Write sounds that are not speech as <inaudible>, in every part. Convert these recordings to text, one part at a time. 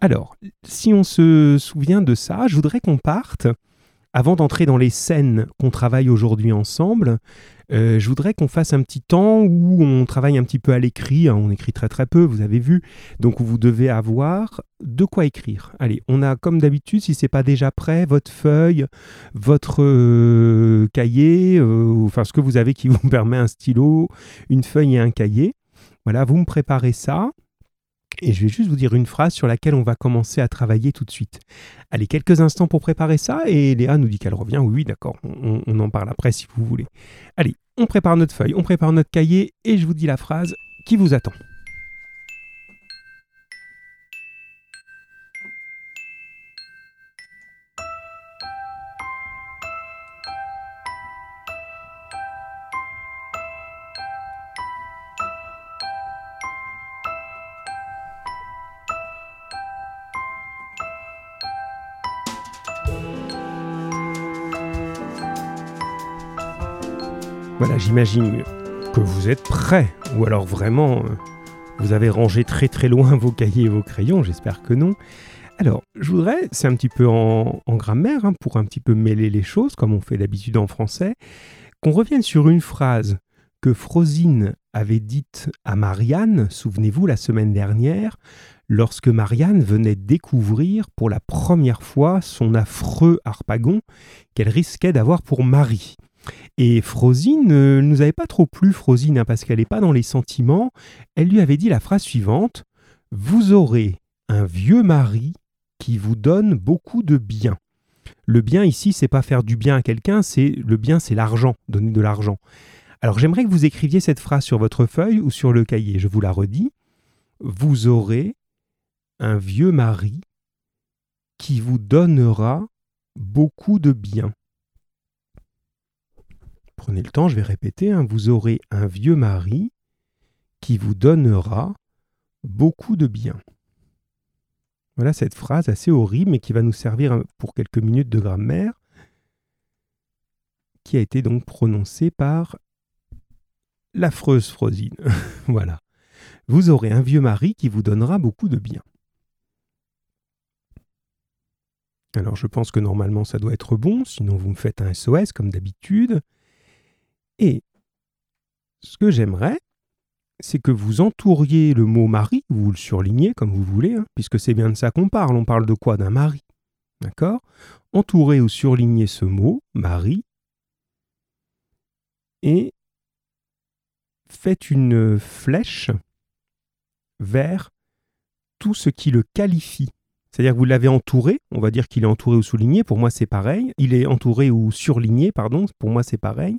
Alors, si on se souvient de ça, je voudrais qu'on parte, avant d'entrer dans les scènes qu'on travaille aujourd'hui ensemble, euh, je voudrais qu'on fasse un petit temps où on travaille un petit peu à l'écrit. Hein. on écrit très très peu, vous avez vu. Donc vous devez avoir de quoi écrire. Allez, on a comme d'habitude, si c'est pas déjà prêt, votre feuille, votre euh, cahier, euh, enfin ce que vous avez qui vous <laughs> permet un stylo, une feuille et un cahier. Voilà, vous me préparez ça. Et je vais juste vous dire une phrase sur laquelle on va commencer à travailler tout de suite. Allez, quelques instants pour préparer ça, et Léa nous dit qu'elle revient. Oui, d'accord, on, en parle après si vous voulez. Allez, on prépare notre feuille, on prépare notre cahier, et je vous dis la phrase qui vous attend. J'imagine que vous êtes prêts, ou alors vraiment, euh, vous avez rangé très très loin vos cahiers et vos crayons, j'espère que non. Alors, je voudrais, c'est un petit peu en, grammaire, hein, pour un petit peu mêler les choses, comme on fait d'habitude en français, qu'on revienne sur une phrase que Frosine avait dite à Marianne, souvenez-vous, la semaine dernière, lorsque Marianne venait découvrir pour la première fois son affreux harpagon qu'elle risquait d'avoir pour mari. Et Frosine ne nous avait pas trop plu, Frosine, hein, parce qu'elle n'est pas dans les sentiments. Elle lui avait dit la phrase suivante Vous aurez un vieux mari qui vous donne beaucoup de bien. Le bien ici, c'est pas faire du bien à quelqu'un, c'est le bien, c'est l'argent, donner de l'argent. Alors j'aimerais que vous écriviez cette phrase sur votre feuille ou sur le cahier. Je vous la redis. Vous aurez un vieux mari qui vous donnera beaucoup de bien. Prenez le temps, je vais répéter, hein. vous aurez un vieux mari qui vous donnera beaucoup de bien. Voilà cette phrase assez horrible, mais qui va nous servir pour quelques minutes de grammaire, qui a été donc prononcée par l'affreuse Frosine. <laughs> voilà. Vous aurez un vieux mari qui vous donnera beaucoup de bien. Alors je pense que normalement ça doit être bon, sinon vous me faites un SOS comme d'habitude. Et ce que j'aimerais, c'est que vous entouriez le mot mari, vous le surlignez comme vous voulez, hein, puisque c'est bien de ça qu'on parle. On parle de quoi? D'un mari. D'accord? Entourez ou surlignez ce mot, mari, et faites une flèche vers tout ce qui le qualifie. C'est-à-dire que vous l'avez entouré, on va dire qu'il est entouré ou souligné, pour moi c'est pareil. Il est entouré ou surligné, pardon, pour moi c'est pareil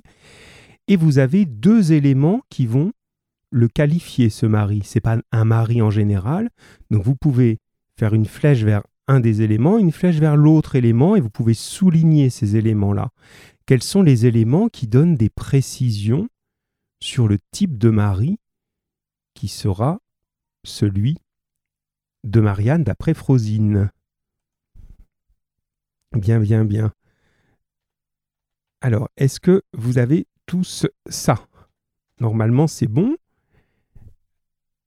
et vous avez deux éléments qui vont le qualifier, ce mari. Ce n'est pas un mari en général. Donc vous pouvez faire une flèche vers un des éléments, une flèche vers l'autre élément, et vous pouvez souligner ces éléments-là. Quels sont les éléments qui donnent des précisions sur le type de mari qui sera celui de Marianne d'après Frosine? Bien, bien, bien. Alors, est-ce que vous avez tous ça? Normalement, c'est bon.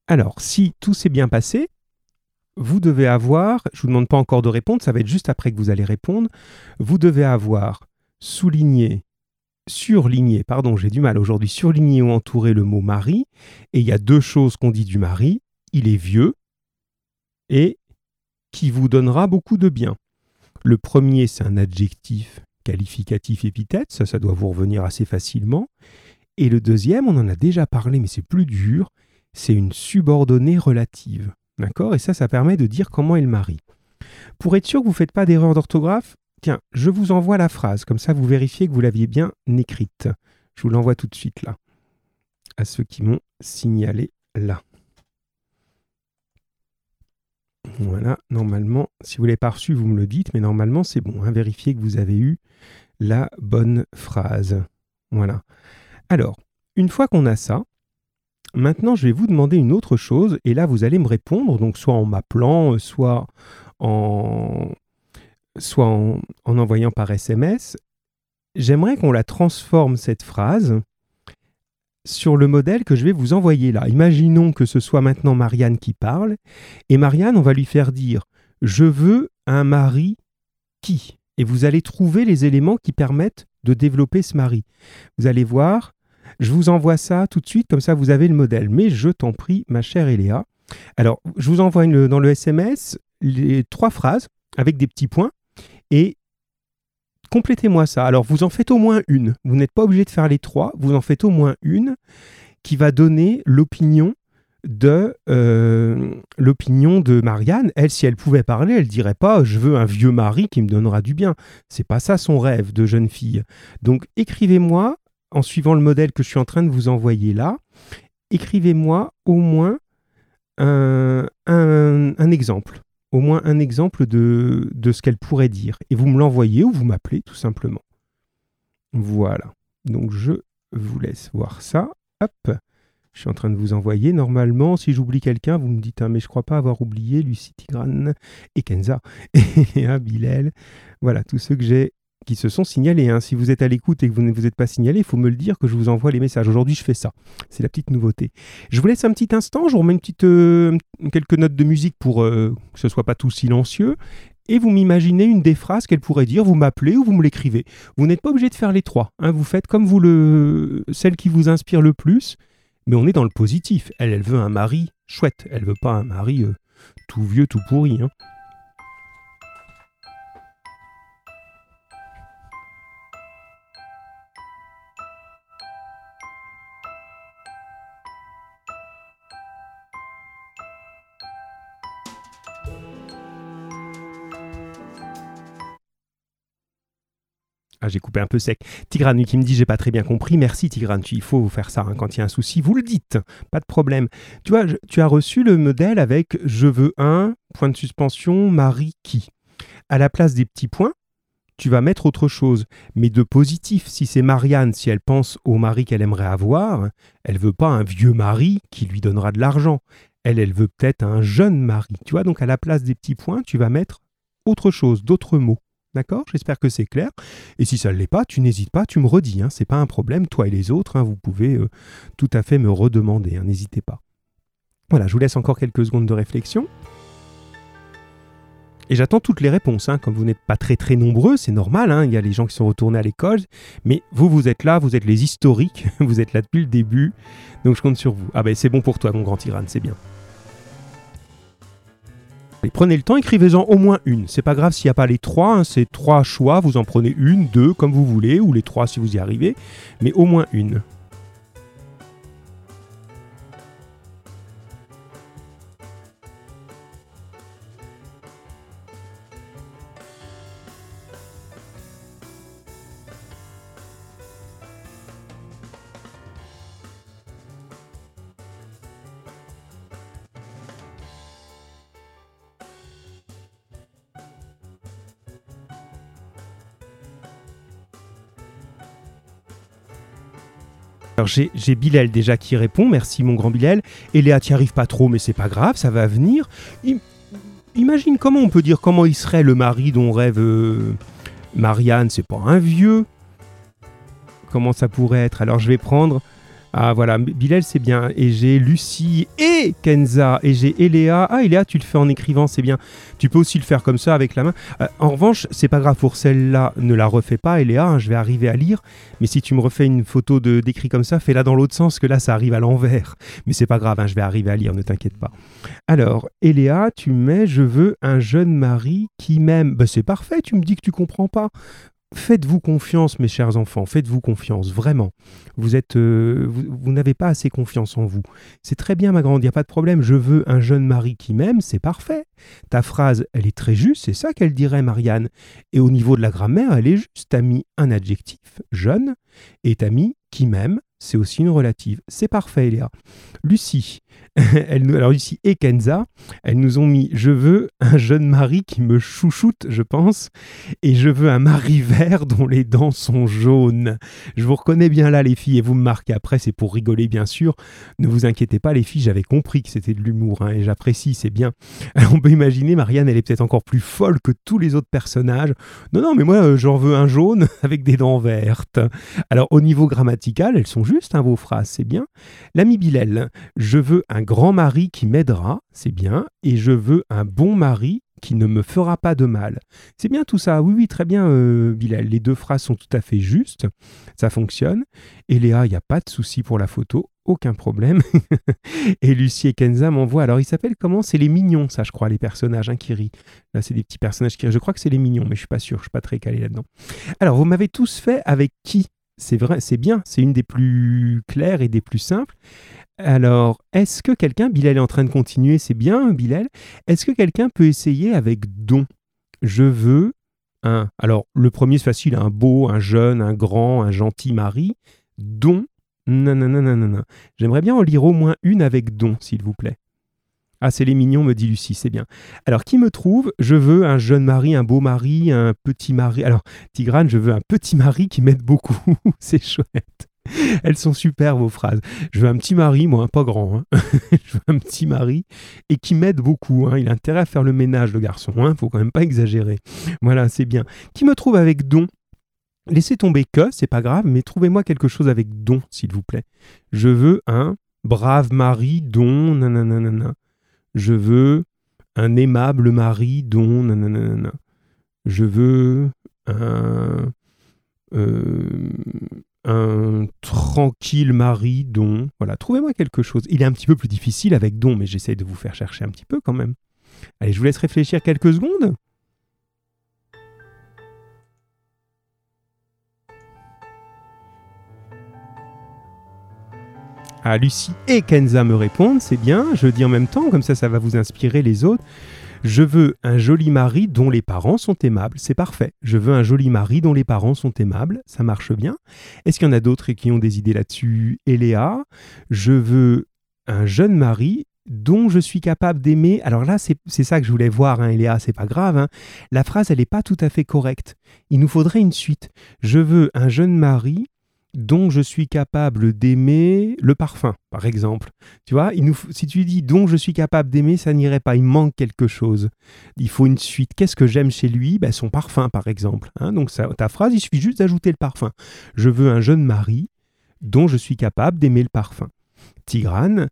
Alors, si tout s'est bien passé, vous devez avoir, je ne vous demande pas encore de répondre, ça va être juste après que vous allez répondre, vous devez avoir souligné, surligné, pardon, j'ai du mal aujourd'hui, surligné ou entouré le mot mari, et il y a deux choses qu'on dit du mari, il est vieux et qui vous donnera beaucoup de bien. Le premier, c'est un adjectif qualificatif épithète, ça, ça doit vous revenir assez facilement. Et le deuxième, on en a déjà parlé, mais c'est plus dur, c'est une subordonnée relative. D'accord? Et ça, ça permet de dire comment elle marie. Pour être sûr que vous ne faites pas d'erreur d'orthographe, tiens, je vous envoie la phrase, comme ça vous vérifiez que vous l'aviez bien écrite. Je vous l'envoie tout de suite là, à ceux qui m'ont signalé là. Voilà, normalement, si vous ne l'avez pas reçu, vous me le dites, mais normalement c'est bon. Hein, vérifiez que vous avez eu la bonne phrase. Voilà. Alors, une fois qu'on a ça, maintenant je vais vous demander une autre chose, et là vous allez me répondre, donc soit en m'appelant, soit en, soit en envoyant par SMS. J'aimerais qu'on la transforme, cette phrase, sur le modèle que je vais vous envoyer là. Imaginons que ce soit maintenant Marianne qui parle, et Marianne, on va lui faire dire je veux un mari qui Et vous allez trouver les éléments qui permettent de développer ce mari. Vous allez voir, je vous envoie ça tout de suite, comme ça vous avez le modèle. Mais je t'en prie, ma chère Eléa. Alors, je vous envoie dans le SMS les trois phrases avec des petits points et complétez-moi ça. Alors, vous en faites au moins une. Vous n'êtes pas obligé de faire les trois, vous en faites au moins une qui va donner l'opinion de euh, l'opinion de Marianne. Elle, si elle pouvait parler, elle dirait pas je veux un vieux mari qui me donnera du bien. C'est pas ça son rêve de jeune fille. Donc écrivez-moi en suivant le modèle que je suis en train de vous envoyer là. Écrivez-moi au moins un, exemple, au moins un exemple de, de ce qu'elle pourrait dire. Et vous me l'envoyez ou vous m'appelez tout simplement. Voilà. Donc je vous laisse voir ça. Hop. Je suis en train de vous envoyer. Normalement, si j'oublie quelqu'un, vous me dites, hein, mais je crois pas avoir oublié Lucie Tigran et Kenza <laughs> et un Bilal. Voilà, tous ceux que j'ai qui se sont signalés. Hein. Si vous êtes à l'écoute et que vous ne vous êtes pas signalé, il faut me le dire que je vous envoie les messages. Aujourd'hui, je fais ça. C'est la petite nouveauté. Je vous laisse un petit instant. Je vous remets euh, quelques notes de musique pour euh, que ce soit pas tout silencieux. Et vous m'imaginez une des phrases qu'elle pourrait dire. Vous m'appelez ou vous me l'écrivez. Vous n'êtes pas obligé de faire les trois. Hein. Vous faites comme vous le, celle qui vous inspire le plus mais on est dans le positif. Elle, elle veut un mari chouette. Elle veut pas un mari euh, tout vieux, tout pourri. Hein. Ah, j'ai coupé un peu sec. Tigran qui me dit j'ai pas très bien compris. Merci Tigran, il faut faire ça hein. quand il y a un souci. Vous le dites, pas de problème. Tu vois, tu as reçu le modèle avec je veux un, point de suspension, mari qui. À la place des petits points, tu vas mettre autre chose, mais de positif. Si c'est Marianne, si elle pense au mari qu'elle aimerait avoir, elle veut pas un vieux mari qui lui donnera de l'argent. Elle, elle veut peut-être un jeune mari. Tu vois, donc à la place des petits points, tu vas mettre autre chose, d'autres mots. D'accord? J'espère que c'est clair. Et si ça ne l'est pas, tu n'hésites pas, tu me redis. Hein, c'est pas un problème. Toi et les autres, hein, vous pouvez euh, tout à fait me redemander. Hein, n'hésitez pas. Voilà, je vous laisse encore quelques secondes de réflexion. Et j'attends toutes les réponses. Comme vous n'êtes pas très très nombreux, c'est normal. Il y a les gens qui sont retournés à l'école. Mais vous, vous êtes là, vous êtes les historiques. <laughs> vous êtes là depuis le début. Donc je compte sur vous. Ah ben c'est bon pour toi, mon grand tyranne, c'est bien prenez le temps, écrivez-en au moins une. C'est pas grave s'il n'y a pas les trois, hein, c'est trois choix, vous en prenez une, deux, comme vous voulez, ou les trois si vous y arrivez, mais au moins une. Alors j'ai Bilal déjà qui répond, merci mon grand Bilal. Et Léa, t'y arrives pas trop, mais c'est pas grave, ça va venir. imagine comment on peut dire comment il serait le mari dont rêve euh, Marianne, c'est pas un vieux. Comment ça pourrait être? Alors je vais prendre ah voilà, Bilal c'est bien. Et j'ai Lucie et Kenza. Et j'ai Eléa. Ah Eléa, tu le fais en écrivant, c'est bien. Tu peux aussi le faire comme ça avec la main. Euh, en revanche, c'est pas grave pour celle-là, ne la refais pas Eléa, hein, je vais arriver à lire. Mais si tu me refais une photo de d'écrit comme ça, fais-la dans l'autre sens, que là ça arrive à l'envers. Mais c'est pas grave, hein, je vais arriver à lire, ne t'inquiète pas. Alors, Eléa, tu mets je veux un jeune mari qui m'aime. Ben, c'est parfait, tu me dis que tu comprends pas. Faites-vous confiance, mes chers enfants, faites-vous confiance, vraiment. Euh, vous, n'avez pas assez confiance en vous. C'est très bien, ma grande, il n'y a pas de problème. Je veux un jeune mari qui m'aime, c'est parfait. Ta phrase, elle est très juste, c'est ça qu'elle dirait, Marianne. Et au niveau de la grammaire, elle est juste. T'as mis un adjectif, jeune, et t'as mis qui m'aime, c'est aussi une relative. C'est parfait, Léa. Lucie, <laughs> elle, alors Lucie et Kenza, elles nous ont mis Je veux un jeune mari qui me chouchoute, je pense, et je veux un mari <laughs> vert dont les dents sont jaunes. Je vous reconnais bien là, les filles, et vous me marquez après, c'est pour rigoler, bien sûr. Ne vous inquiétez pas, les filles, j'avais compris que c'était de l'humour, hein, et j'apprécie, c'est bien. <laughs> on peut imaginer, Marianne, elle est peut-être encore plus folle que tous les autres personnages. Non, non, mais moi, euh, j'en veux un jaune avec des dents vertes. Alors, au niveau grammatical, elles sont justes, hein, vos phrases, c'est bien. L'ami Bilal, je veux un grand mari qui m'aidera, c'est bien, et je veux un bon mari qui ne me fera pas de mal. C'est bien tout ça. Oui, oui, très bien, euh, Bilal. Les deux phrases sont tout à fait justes. Ça fonctionne. Et Léa, il n'y a pas de souci pour la photo. Aucun problème. <laughs> et Lucie et Kenza m'envoient. Alors, ils s'appellent comment? C'est les mignons, ça, je crois, les personnages hein, qui rient. Là, c'est des petits personnages qui rient. Je crois que c'est les mignons, mais je suis pas sûr. Je suis pas très calé là-dedans. Alors, vous m'avez tous fait avec qui? C'est vrai, c'est bien, c'est une des plus claires et des plus simples. Alors, est-ce que quelqu'un, Bilal est en train de continuer, c'est bien, Bilal, est-ce que quelqu'un peut essayer avec don? Je veux un. Alors, le premier, c'est facile, un beau, un jeune, un grand, un gentil mari. Don, non, non, non, non, non. J'aimerais bien en lire au moins une avec don, s'il vous plaît. Ah, c'est les mignons, me dit Lucie, c'est bien. Alors, qui me trouve? Je veux un jeune mari, un beau mari, un petit mari. Alors, Tigrane, je veux un petit mari qui m'aide beaucoup. <laughs> c'est chouette. Elles sont super vos phrases. Je veux un petit mari, moi, pas grand. Hein. <laughs> je veux un petit mari et qui m'aide beaucoup. Hein. Il a intérêt à faire le ménage, le garçon. Hein. Faut quand même pas exagérer. Voilà, c'est bien. Qui me trouve avec don? Laissez tomber que, c'est pas grave, mais trouvez-moi quelque chose avec don, s'il vous plaît. Je veux un brave mari, don, nanana. Je veux un aimable mari, don, nanana. Je veux un. Euh, un tranquille mari, don. Voilà, trouvez-moi quelque chose. Il est un petit peu plus difficile avec don, mais j'essaie de vous faire chercher un petit peu quand même. Allez, je vous laisse réfléchir quelques secondes. Ah, Lucie et Kenza me répondent, c'est bien, je dis en même temps, comme ça ça va vous inspirer les autres. Je veux un joli mari dont les parents sont aimables. C'est parfait. Je veux un joli mari dont les parents sont aimables. Ça marche bien. Est-ce qu'il y en a d'autres qui ont des idées là-dessus Eléa? Je veux un jeune mari dont je suis capable d'aimer. Alors là, c'est ça que je voulais voir, hein, Eléa, c'est pas grave. Hein. La phrase, elle n'est pas tout à fait correcte. Il nous faudrait une suite. Je veux un jeune mari dont je suis capable d'aimer le parfum, par exemple. Tu vois, si tu dis dont je suis capable d'aimer, ça n'irait pas. Il manque quelque chose. Il faut une suite. Qu'est-ce que j'aime chez lui? Ben, Son parfum, par exemple. Hein. donc ta phrase, il suffit juste d'ajouter le parfum. Je veux un jeune mari dont je suis capable d'aimer le parfum. Tigrane,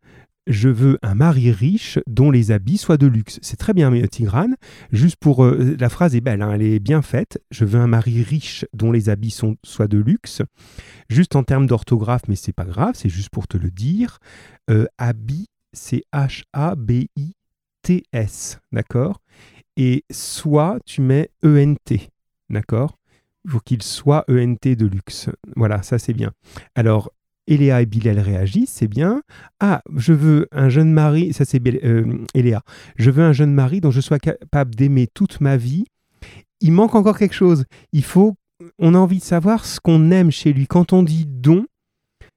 je veux un mari riche dont les habits soient de luxe. C'est très bien, Tigrane. Juste pour. Euh, la phrase est belle, hein, elle est bien faite. Je veux un mari riche dont les habits sont, soient de luxe. Juste en termes d'orthographe, mais c'est pas grave, c'est juste pour te le dire. Euh, habit, c'est H-A-B-I-T-S. D'accord? Et soit, tu mets E-N-T. D'accord? Faut qu'il soit ENT de luxe. Voilà, ça c'est bien. Alors, Eléa et Bilal réagissent, c'est bien. Ah, je veux un jeune mari, ça c'est euh, Eléa. Je veux un jeune mari dont je sois capable d'aimer toute ma vie. Il manque encore quelque chose. Il faut, on a envie de savoir ce qu'on aime chez lui. Quand on dit don,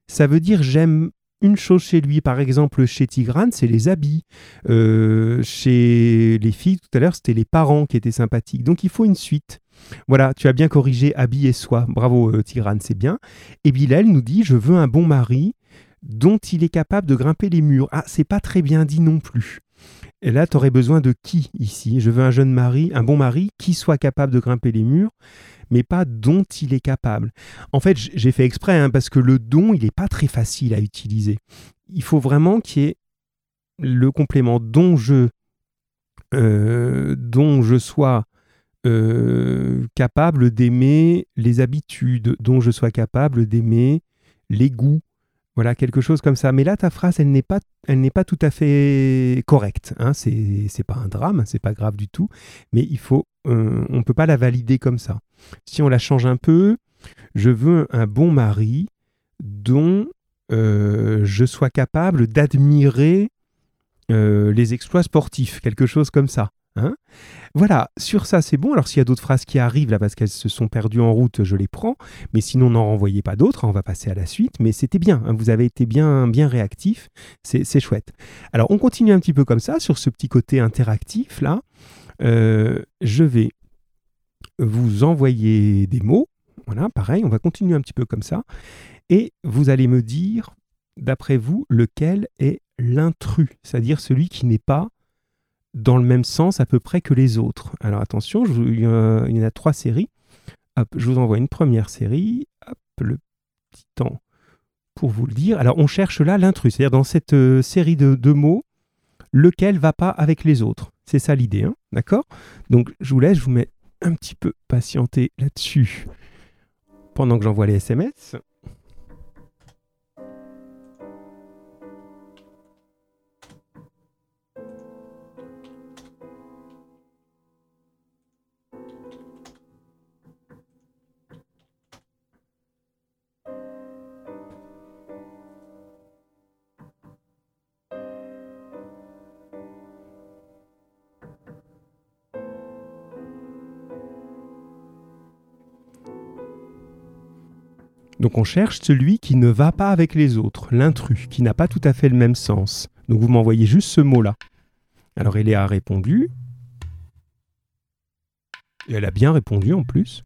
ça veut dire j'aime une chose chez lui. Par exemple, chez Tigrane, c'est les habits. Euh, chez les filles, tout à l'heure, c'était les parents qui étaient sympathiques. Donc il faut une suite. Voilà, tu as bien corrigé habit et soi. Bravo euh, Tigrane, c'est bien. Et Bilal nous dit Je veux un bon mari dont il est capable de grimper les murs. Ah, c'est pas très bien dit non plus. Et là, tu aurais besoin de qui ici? Je veux un jeune mari, un bon mari qui soit capable de grimper les murs, mais pas dont il est capable. En fait, j'ai fait exprès hein, parce que le don, il n'est pas très facile à utiliser. Il faut vraiment qu'il y ait le complément dont je, euh, dont je sois euh, capable d'aimer les habitudes, dont je sois capable d'aimer les goûts. Voilà, quelque chose comme ça. Mais là, ta phrase, elle n'est pas, pas tout à fait correcte. Hein. C'est pas un drame, c'est pas grave du tout. Mais il faut, euh, on ne peut pas la valider comme ça. Si on la change un peu, je veux un bon mari dont euh, je sois capable d'admirer les exploits sportifs, quelque chose comme ça. Hein voilà, sur ça c'est bon. Alors s'il y a d'autres phrases qui arrivent là parce qu'elles se sont perdues en route, je les prends. Mais sinon n'en renvoyez pas d'autres, hein, on va passer à la suite. Mais c'était bien, hein, vous avez été bien, bien réactif, c'est chouette. Alors on continue un petit peu comme ça sur ce petit côté interactif là. Euh, je vais vous envoyer des mots. Voilà, pareil, on va continuer un petit peu comme ça. Et vous allez me dire, d'après vous, lequel est l'intrus, c'est-à-dire celui qui n'est pas dans le même sens à peu près que les autres. Alors attention, il, y en a trois séries. je vous envoie une première série. Hop, le petit temps pour vous le dire. Alors on cherche là l'intrus, c'est-à-dire dans cette euh, série de, mots, lequel va pas avec les autres. C'est ça l'idée, hein d'accord? Donc je vous laisse, je vous mets un petit peu patienter là-dessus pendant que j'envoie les SMS. Donc on cherche celui qui ne va pas avec les autres, l'intrus, qui n'a pas tout à fait le même sens. Donc vous m'envoyez juste ce mot-là. Alors Eléa a répondu. Et elle a bien répondu en plus.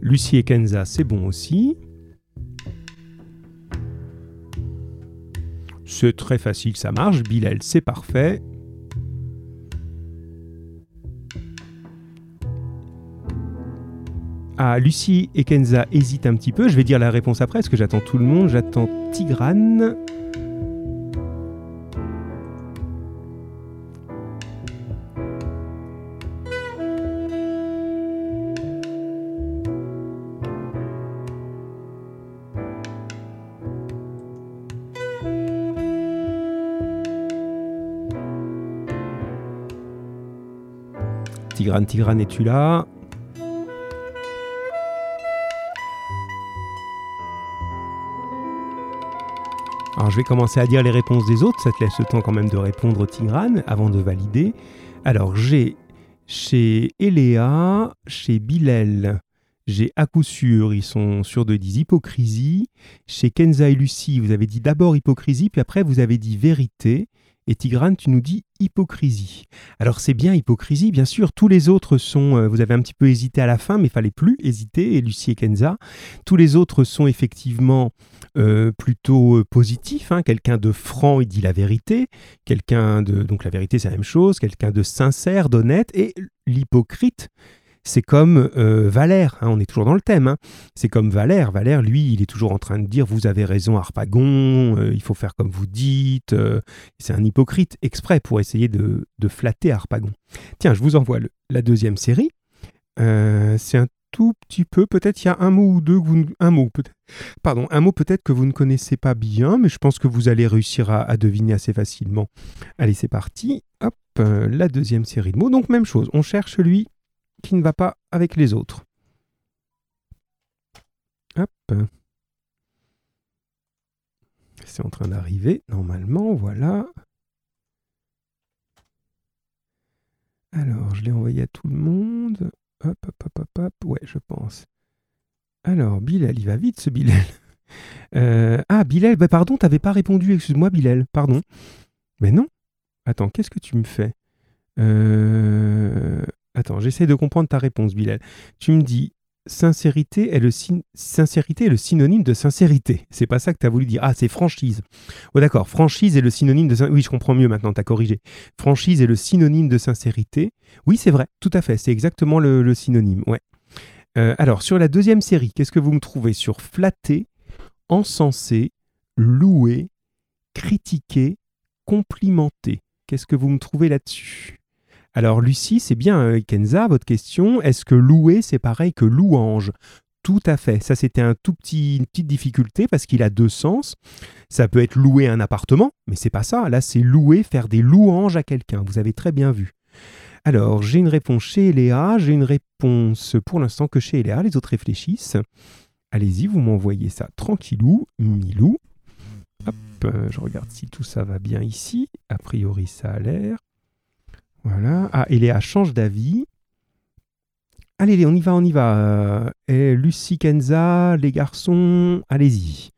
Lucie et Kenza, c'est bon aussi. C'est très facile, ça marche. Bilal, c'est parfait. Ah, Lucie et Kenza hésitent un petit peu. Je vais dire la réponse après, parce que j'attends tout le monde. J'attends Tigrane. Tigrane, Tigrane, es-tu là Alors je vais commencer à dire les réponses des autres, ça te laisse le temps quand même de répondre Tigrane avant de valider. Alors j'ai chez Eléa, chez Bilal, j'ai à coup sûr, ils sont sûrs de dire hypocrisie. Chez Kenza et Lucie, vous avez dit d'abord hypocrisie, puis après vous avez dit vérité. Et Tigrane, tu nous dis hypocrisie. Alors c'est bien hypocrisie, bien sûr. Tous les autres sont, euh, vous avez un petit peu hésité à la fin, mais il fallait plus hésiter, et Lucie et Kenza. Tous les autres sont effectivement euh, plutôt euh, positifs. Hein. Quelqu'un de franc, il dit la vérité. Quelqu'un de, donc la vérité c'est la même chose. Quelqu'un de sincère, d'honnête. Et l'hypocrite, c'est comme euh, Valère, hein, on est toujours dans le thème, hein. c'est comme Valère. Valère, lui, il est toujours en train de dire Vous avez raison, Harpagon, euh, il faut faire comme vous dites. Euh, c'est un hypocrite exprès pour essayer de, flatter Harpagon. Tiens, je vous envoie la deuxième série. c'est un tout petit peu, peut-être il y a un mot ou deux, que vous, un mot peut-être, pardon, un mot peut-être que vous ne connaissez pas bien, mais je pense que vous allez réussir à, à deviner assez facilement. Allez, c'est parti. Hop, la deuxième série de mots. Donc même chose, on cherche lui qui ne va pas avec les autres. Hop. C'est en train d'arriver, normalement, voilà. Alors, je l'ai envoyé à tout le monde. Hop, hop, hop, hop, hop. Ouais, je pense. Alors, Bilal, il va vite ce Bilal. <laughs> Euh, ah, Bilal, bah pardon, t'avais pas répondu, excuse-moi Bilal, pardon. Mais non. Attends, qu'est-ce que tu me fais? Euh... Attends, j'essaie de comprendre ta réponse, Bilal. Tu me dis sincérité est le, synonyme de sincérité. C'est pas ça que tu as voulu dire. Ah, c'est franchise. Oh, d'accord. Franchise est le synonyme de. Oui, je comprends mieux maintenant, tu as corrigé. Franchise est le synonyme de sincérité. Oui, c'est vrai, tout à fait. C'est exactement le, synonyme. Ouais. Euh, alors, sur la deuxième série, qu'est-ce que vous me trouvez? Sur flatter, encenser, louer, critiquer, complimenter Qu'est-ce que vous me trouvez là-dessus? Alors Lucie, c'est bien euh, Kenza, votre question. Est-ce que louer, c'est pareil que louange? Tout à fait. Ça, c'était un tout petit, une petite difficulté parce qu'il a deux sens. Ça peut être louer un appartement, mais c'est pas ça. Là, c'est louer, faire des louanges à quelqu'un. Vous avez très bien vu. Alors, j'ai une réponse chez Léa. J'ai une réponse pour l'instant que chez Léa. Les autres réfléchissent. Allez-y, vous m'envoyez ça tranquillou, milou. Hop, euh, je regarde si tout ça va bien ici. A priori, ça a l'air. Voilà. Ah, et Léa change d'avis. Allez, on y va, on y va. Euh, Lucie Kenza, les garçons, allez-y.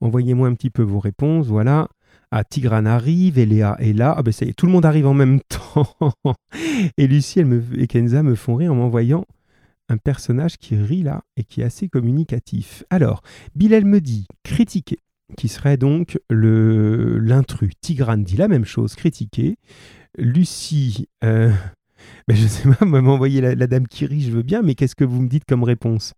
Envoyez-moi un petit peu vos réponses. Voilà. Ah, Tigrane arrive, et Léa est là. Ah, ben ça y est, tout le monde arrive en même <laughs> temps. et Lucie et Kenza me font rire en m'envoyant un personnage qui rit là et qui est assez communicatif. Alors, Bilal me dit critiquer, qui serait donc l'intrus. Tigrane dit la même chose, critiquer. Lucie, euh, <laughs> ben, Je sais pas, m'envoyer la, la dame qui rit, je veux bien, mais qu'est-ce que vous me dites comme réponse?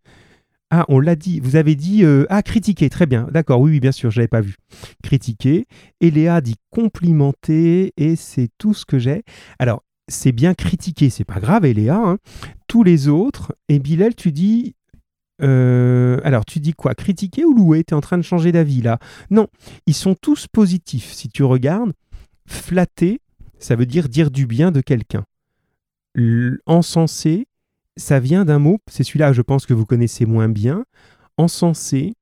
Ah, on l'a dit. Vous avez dit euh, ah critiquer. Très bien. D'accord. Oui, oui, bien sûr. Je l'avais pas vu. Critiquer. Et Léa dit complimenter. Et c'est tout ce que j'ai. Alors, c'est bien critiquer. C'est pas grave, Léa. Hein. Tous les autres. Et Bilal, tu dis. Euh, alors, tu dis quoi? Critiquer ou louer? Tu es en train de changer d'avis là. Non. Ils sont tous positifs. Si tu regardes, flatter, ça veut dire dire du bien de quelqu'un. Encenser, ça vient d'un mot, c'est celui-là, je pense que vous connaissez moins bien. Encensé,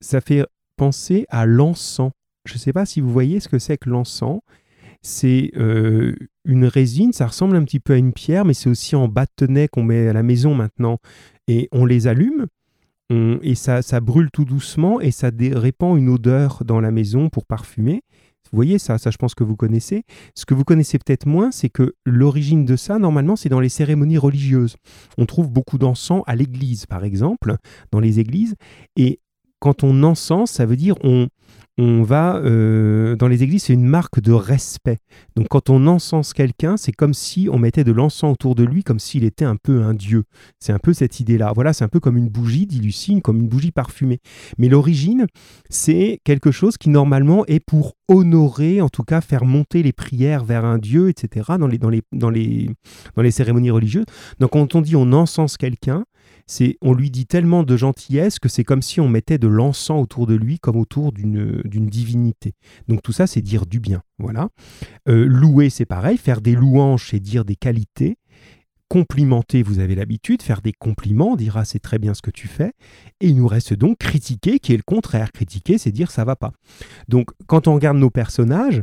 ça fait penser à l'encens. Je ne sais pas si vous voyez ce que c'est que l'encens. C'est euh, une résine, ça ressemble un petit peu à une pierre, mais c'est aussi en bâtonnet qu'on met à la maison maintenant. Et on les allume, et ça, ça brûle tout doucement, et ça répand une odeur dans la maison pour parfumer. Vous voyez ça, ça je pense que vous connaissez. Ce que vous connaissez peut-être moins, c'est que l'origine de ça, normalement, c'est dans les cérémonies religieuses. On trouve beaucoup d'encens à l'église, par exemple, dans les églises. Et quand on encense, ça veut dire on, on va euh, dans les églises, c'est une marque de respect. Donc quand on encense quelqu'un, c'est comme si on mettait de l'encens autour de lui, comme s'il était un peu un dieu. C'est un peu cette idée-là. Voilà, c'est un peu comme une bougie, dit Lucine, comme une bougie parfumée. Mais l'origine, c'est quelque chose qui normalement est pour honorer, en tout cas faire monter les prières vers un dieu, etc. dans les, dans les, dans les, dans les cérémonies religieuses. Donc quand on dit on encense quelqu'un, on lui dit tellement de gentillesse que c'est comme si on mettait de l'encens autour de lui comme autour d'une divinité. Donc tout ça, c'est dire du bien. Voilà. Euh, louer, c'est pareil. Faire des louanges, c'est dire des qualités. Complimenter, vous avez l'habitude. Faire des compliments, dira c'est très bien ce que tu fais. Et il nous reste donc critiquer, qui est le contraire. Critiquer, c'est dire ça va pas. Donc quand on regarde nos personnages,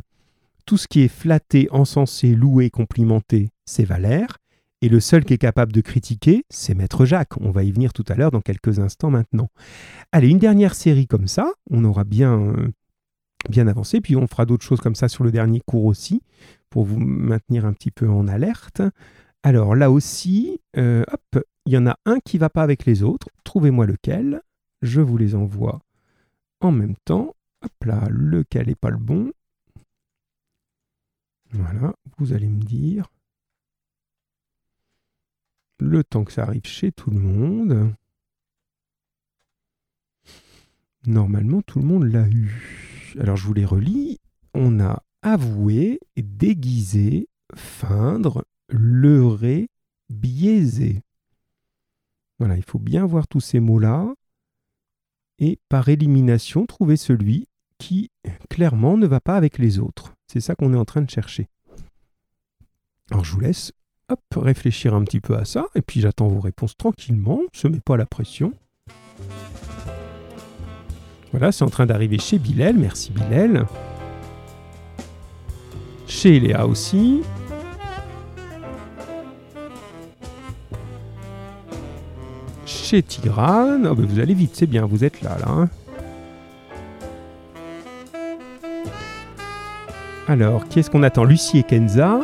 tout ce qui est flatté, encensé, loué, complimenté, c'est Valère. Et le seul qui est capable de critiquer, c'est Maître Jacques. On va y venir tout à l'heure dans quelques instants maintenant. Allez, une dernière série comme ça, on aura bien, euh, avancé, puis on fera d'autres choses comme ça sur le dernier cours aussi, pour vous maintenir un petit peu en alerte. Alors là aussi, euh, hop, il y en a un qui va pas avec les autres. Trouvez-moi lequel. Je vous les envoie en même temps. Hop là, lequel n'est pas le bon? Voilà, vous allez me dire le temps que ça arrive chez tout le monde. Normalement, tout le monde l'a eu. Alors, je vous les relis. On a avoué, déguisé, feindre, leurrer, biaiser. Voilà, il faut bien voir tous ces mots-là. Et par élimination, trouver celui qui, clairement, ne va pas avec les autres. C'est ça qu'on est en train de chercher. Alors, je vous laisse hop, réfléchir un petit peu à ça, et puis j'attends vos réponses tranquillement, se met pas la pression. Voilà, c'est en train d'arriver chez Bilal, merci Bilal. Chez Léa aussi. Chez Tigrane, oh ben vous allez vite, c'est bien, vous êtes là, là. Hein. Alors, qui est-ce qu'on attend? Lucie et Kenza.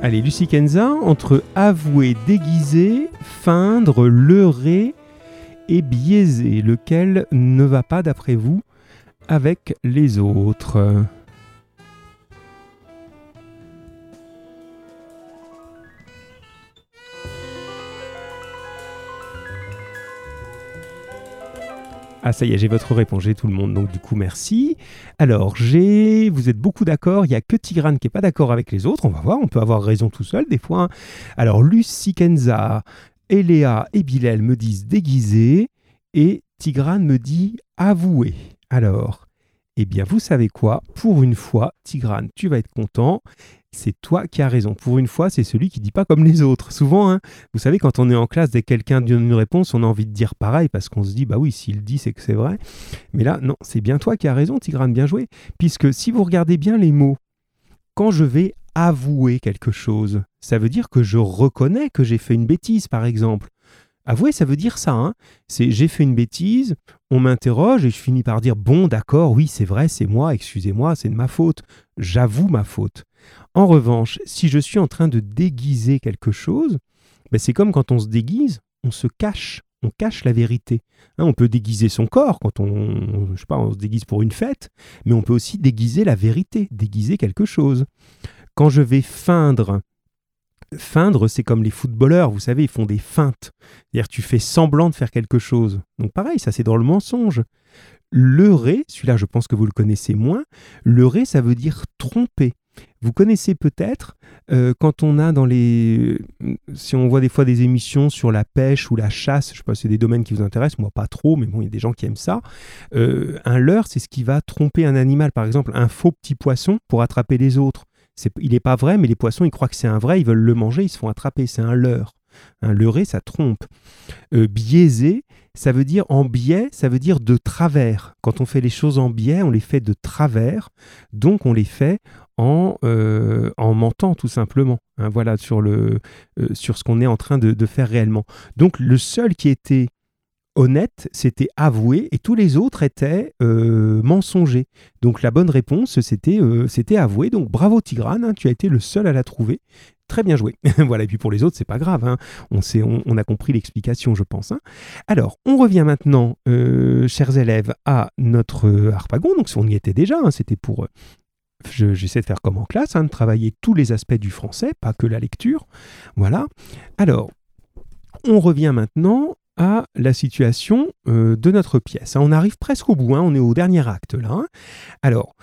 Allez, Lucie Kenza, entre avouer, déguiser, feindre, leurrer et biaiser, lequel ne va pas d'après vous avec les autres? Ah ça y est, j'ai votre réponse, j'ai tout le monde, donc du coup merci. Alors j'ai, vous êtes beaucoup d'accord, il n'y a que Tigrane qui n'est pas d'accord avec les autres, on va voir, on peut avoir raison tout seul des fois. Hein. Alors Lucie Kenza, Eléa et Bilal me disent déguisé et Tigrane me dit avoué. Alors, eh bien vous savez quoi, pour une fois, Tigrane, tu vas être content, c'est toi qui as raison. Pour une fois, c'est celui qui dit pas comme les autres. Souvent, hein, vous savez, quand on est en classe, dès que quelqu'un donne une réponse, on a envie de dire pareil parce qu'on se dit, bah oui, s'il dit, c'est que c'est vrai. Mais là, non, c'est bien toi qui as raison, Tigrane, bien joué. Puisque si vous regardez bien les mots, quand je vais avouer quelque chose, ça veut dire que je reconnais que j'ai fait une bêtise, par exemple. Avouer, ça veut dire ça. Hein. C'est j'ai fait une bêtise, on m'interroge et je finis par dire bon, d'accord, oui, c'est vrai, c'est moi, excusez-moi, c'est de ma faute. J'avoue ma faute. En revanche, si je suis en train de déguiser quelque chose, ben c'est comme quand on se déguise, on se cache, on cache la vérité. Hein, on peut déguiser son corps quand on, je sais pas, on se déguise pour une fête, mais on peut aussi déguiser la vérité, déguiser quelque chose. Quand je vais feindre feindre, c'est comme les footballeurs, vous savez, ils font des feintes. C'est-à-dire tu fais semblant de faire quelque chose. Donc pareil, ça c'est dans le mensonge. Leurrer, celui-là je pense que vous le connaissez moins, leurrer ça veut dire tromper. Vous connaissez peut-être euh, quand on a dans les... Si on voit des fois des émissions sur la pêche ou la chasse, je sais pas si c'est des domaines qui vous intéressent, moi pas trop, mais bon, il y a des gens qui aiment ça. Euh, un leurre, c'est ce qui va tromper un animal. Par exemple, un faux petit poisson pour attraper les autres il n'est pas vrai, mais les poissons, ils croient que c'est un vrai, ils veulent le manger, ils se font attraper. C'est un leurre. Un ça trompe. Euh, biaisé, ça veut dire en biais, ça veut dire de travers. Quand on fait les choses en biais, on les fait de travers, donc on les fait en, euh, en mentant tout simplement. Hein, voilà euh, sur ce qu'on est en train de, faire réellement. Donc le seul qui était honnête, c'était avoué, et tous les autres étaient euh, mensongers. Donc la bonne réponse, c'était euh, c'était avoué. Donc bravo Tigrane, hein, tu as été le seul à la trouver. Très bien joué. <laughs> voilà, et puis pour les autres, c'est pas grave. Hein. On, sait, on, a compris l'explication, je pense. Hein. Alors, on revient maintenant, euh, chers élèves, à notre harpagon. Donc, on y était déjà, c'était pour j'essaie de faire comme en classe, de travailler tous les aspects du français, pas que la lecture. Voilà. Alors, on revient maintenant à la situation euh, de notre pièce. On arrive presque au bout, hein. on est au dernier acte là. Hein. Alors,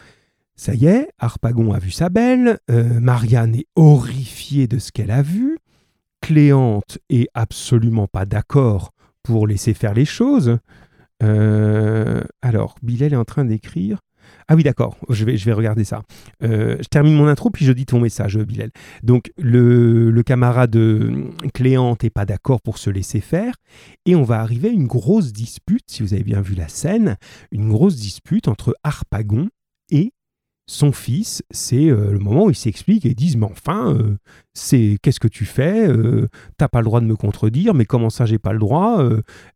ça y est, Harpagon a vu sa belle, euh, Marianne est horrifiée de ce qu'elle a vu, Cléante est absolument pas d'accord pour laisser faire les choses. Euh, alors, Bilal est en train d'écrire ah oui, d'accord, je vais, regarder ça. Euh, je termine mon intro, puis je dis ton message, Bilal. Donc, le, le camarade euh, Cléante n'est pas d'accord pour se laisser faire, et on va arriver à une grosse dispute, si vous avez bien vu la scène, une grosse dispute entre Harpagon et son fils, c'est euh, le moment où ils s'expliquent et disent mais enfin, euh, c'est qu'est-ce que tu fais euh, T'as pas le droit de me contredire, mais comment ça j'ai pas le droit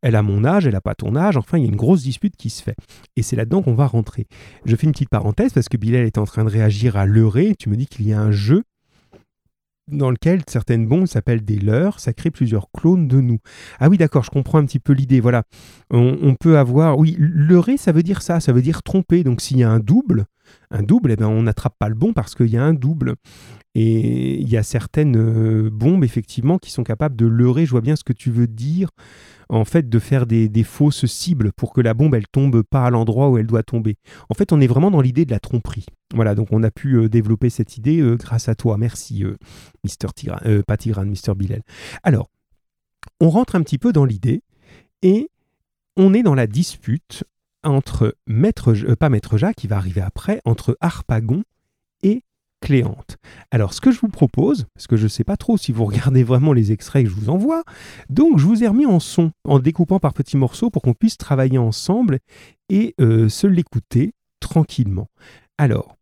Elle a mon âge, elle a pas ton âge. Enfin, il y a une grosse dispute qui se fait. Et c'est là-dedans qu'on va rentrer. Je fais une petite parenthèse parce que Bilal est en train de réagir à leurrer. Tu me dis qu'il y a un jeu dans lequel certaines bombes s'appellent des leurs, ça crée plusieurs clones de nous. Ah oui, d'accord, je comprends un petit peu l'idée. Voilà, on, peut avoir, oui, leurrer, ça veut dire ça, ça veut dire tromper. Donc s'il y a un double, un double, eh ben, on n'attrape pas le bon parce qu'il y a un double. Et il y a certaines euh, bombes, effectivement, qui sont capables de leurrer. Je vois bien ce que tu veux dire, en fait, de faire des, fausses cibles pour que la bombe, elle tombe pas à l'endroit où elle doit tomber. En fait, on est vraiment dans l'idée de la tromperie. Voilà, donc on a pu euh, développer cette idée euh, grâce à toi. Merci, Mister Tigran, pas Mister Bilal. Alors, on rentre un petit peu dans l'idée et on est dans la dispute entre Maître, euh, pas Maître Jacques, qui va arriver après, entre Harpagon et Cléante. Alors, ce que je vous propose, parce que je ne sais pas trop si vous regardez vraiment les extraits que je vous envoie, donc je vous ai remis en son, en découpant par petits morceaux pour qu'on puisse travailler ensemble et euh, se l'écouter tranquillement. Alors,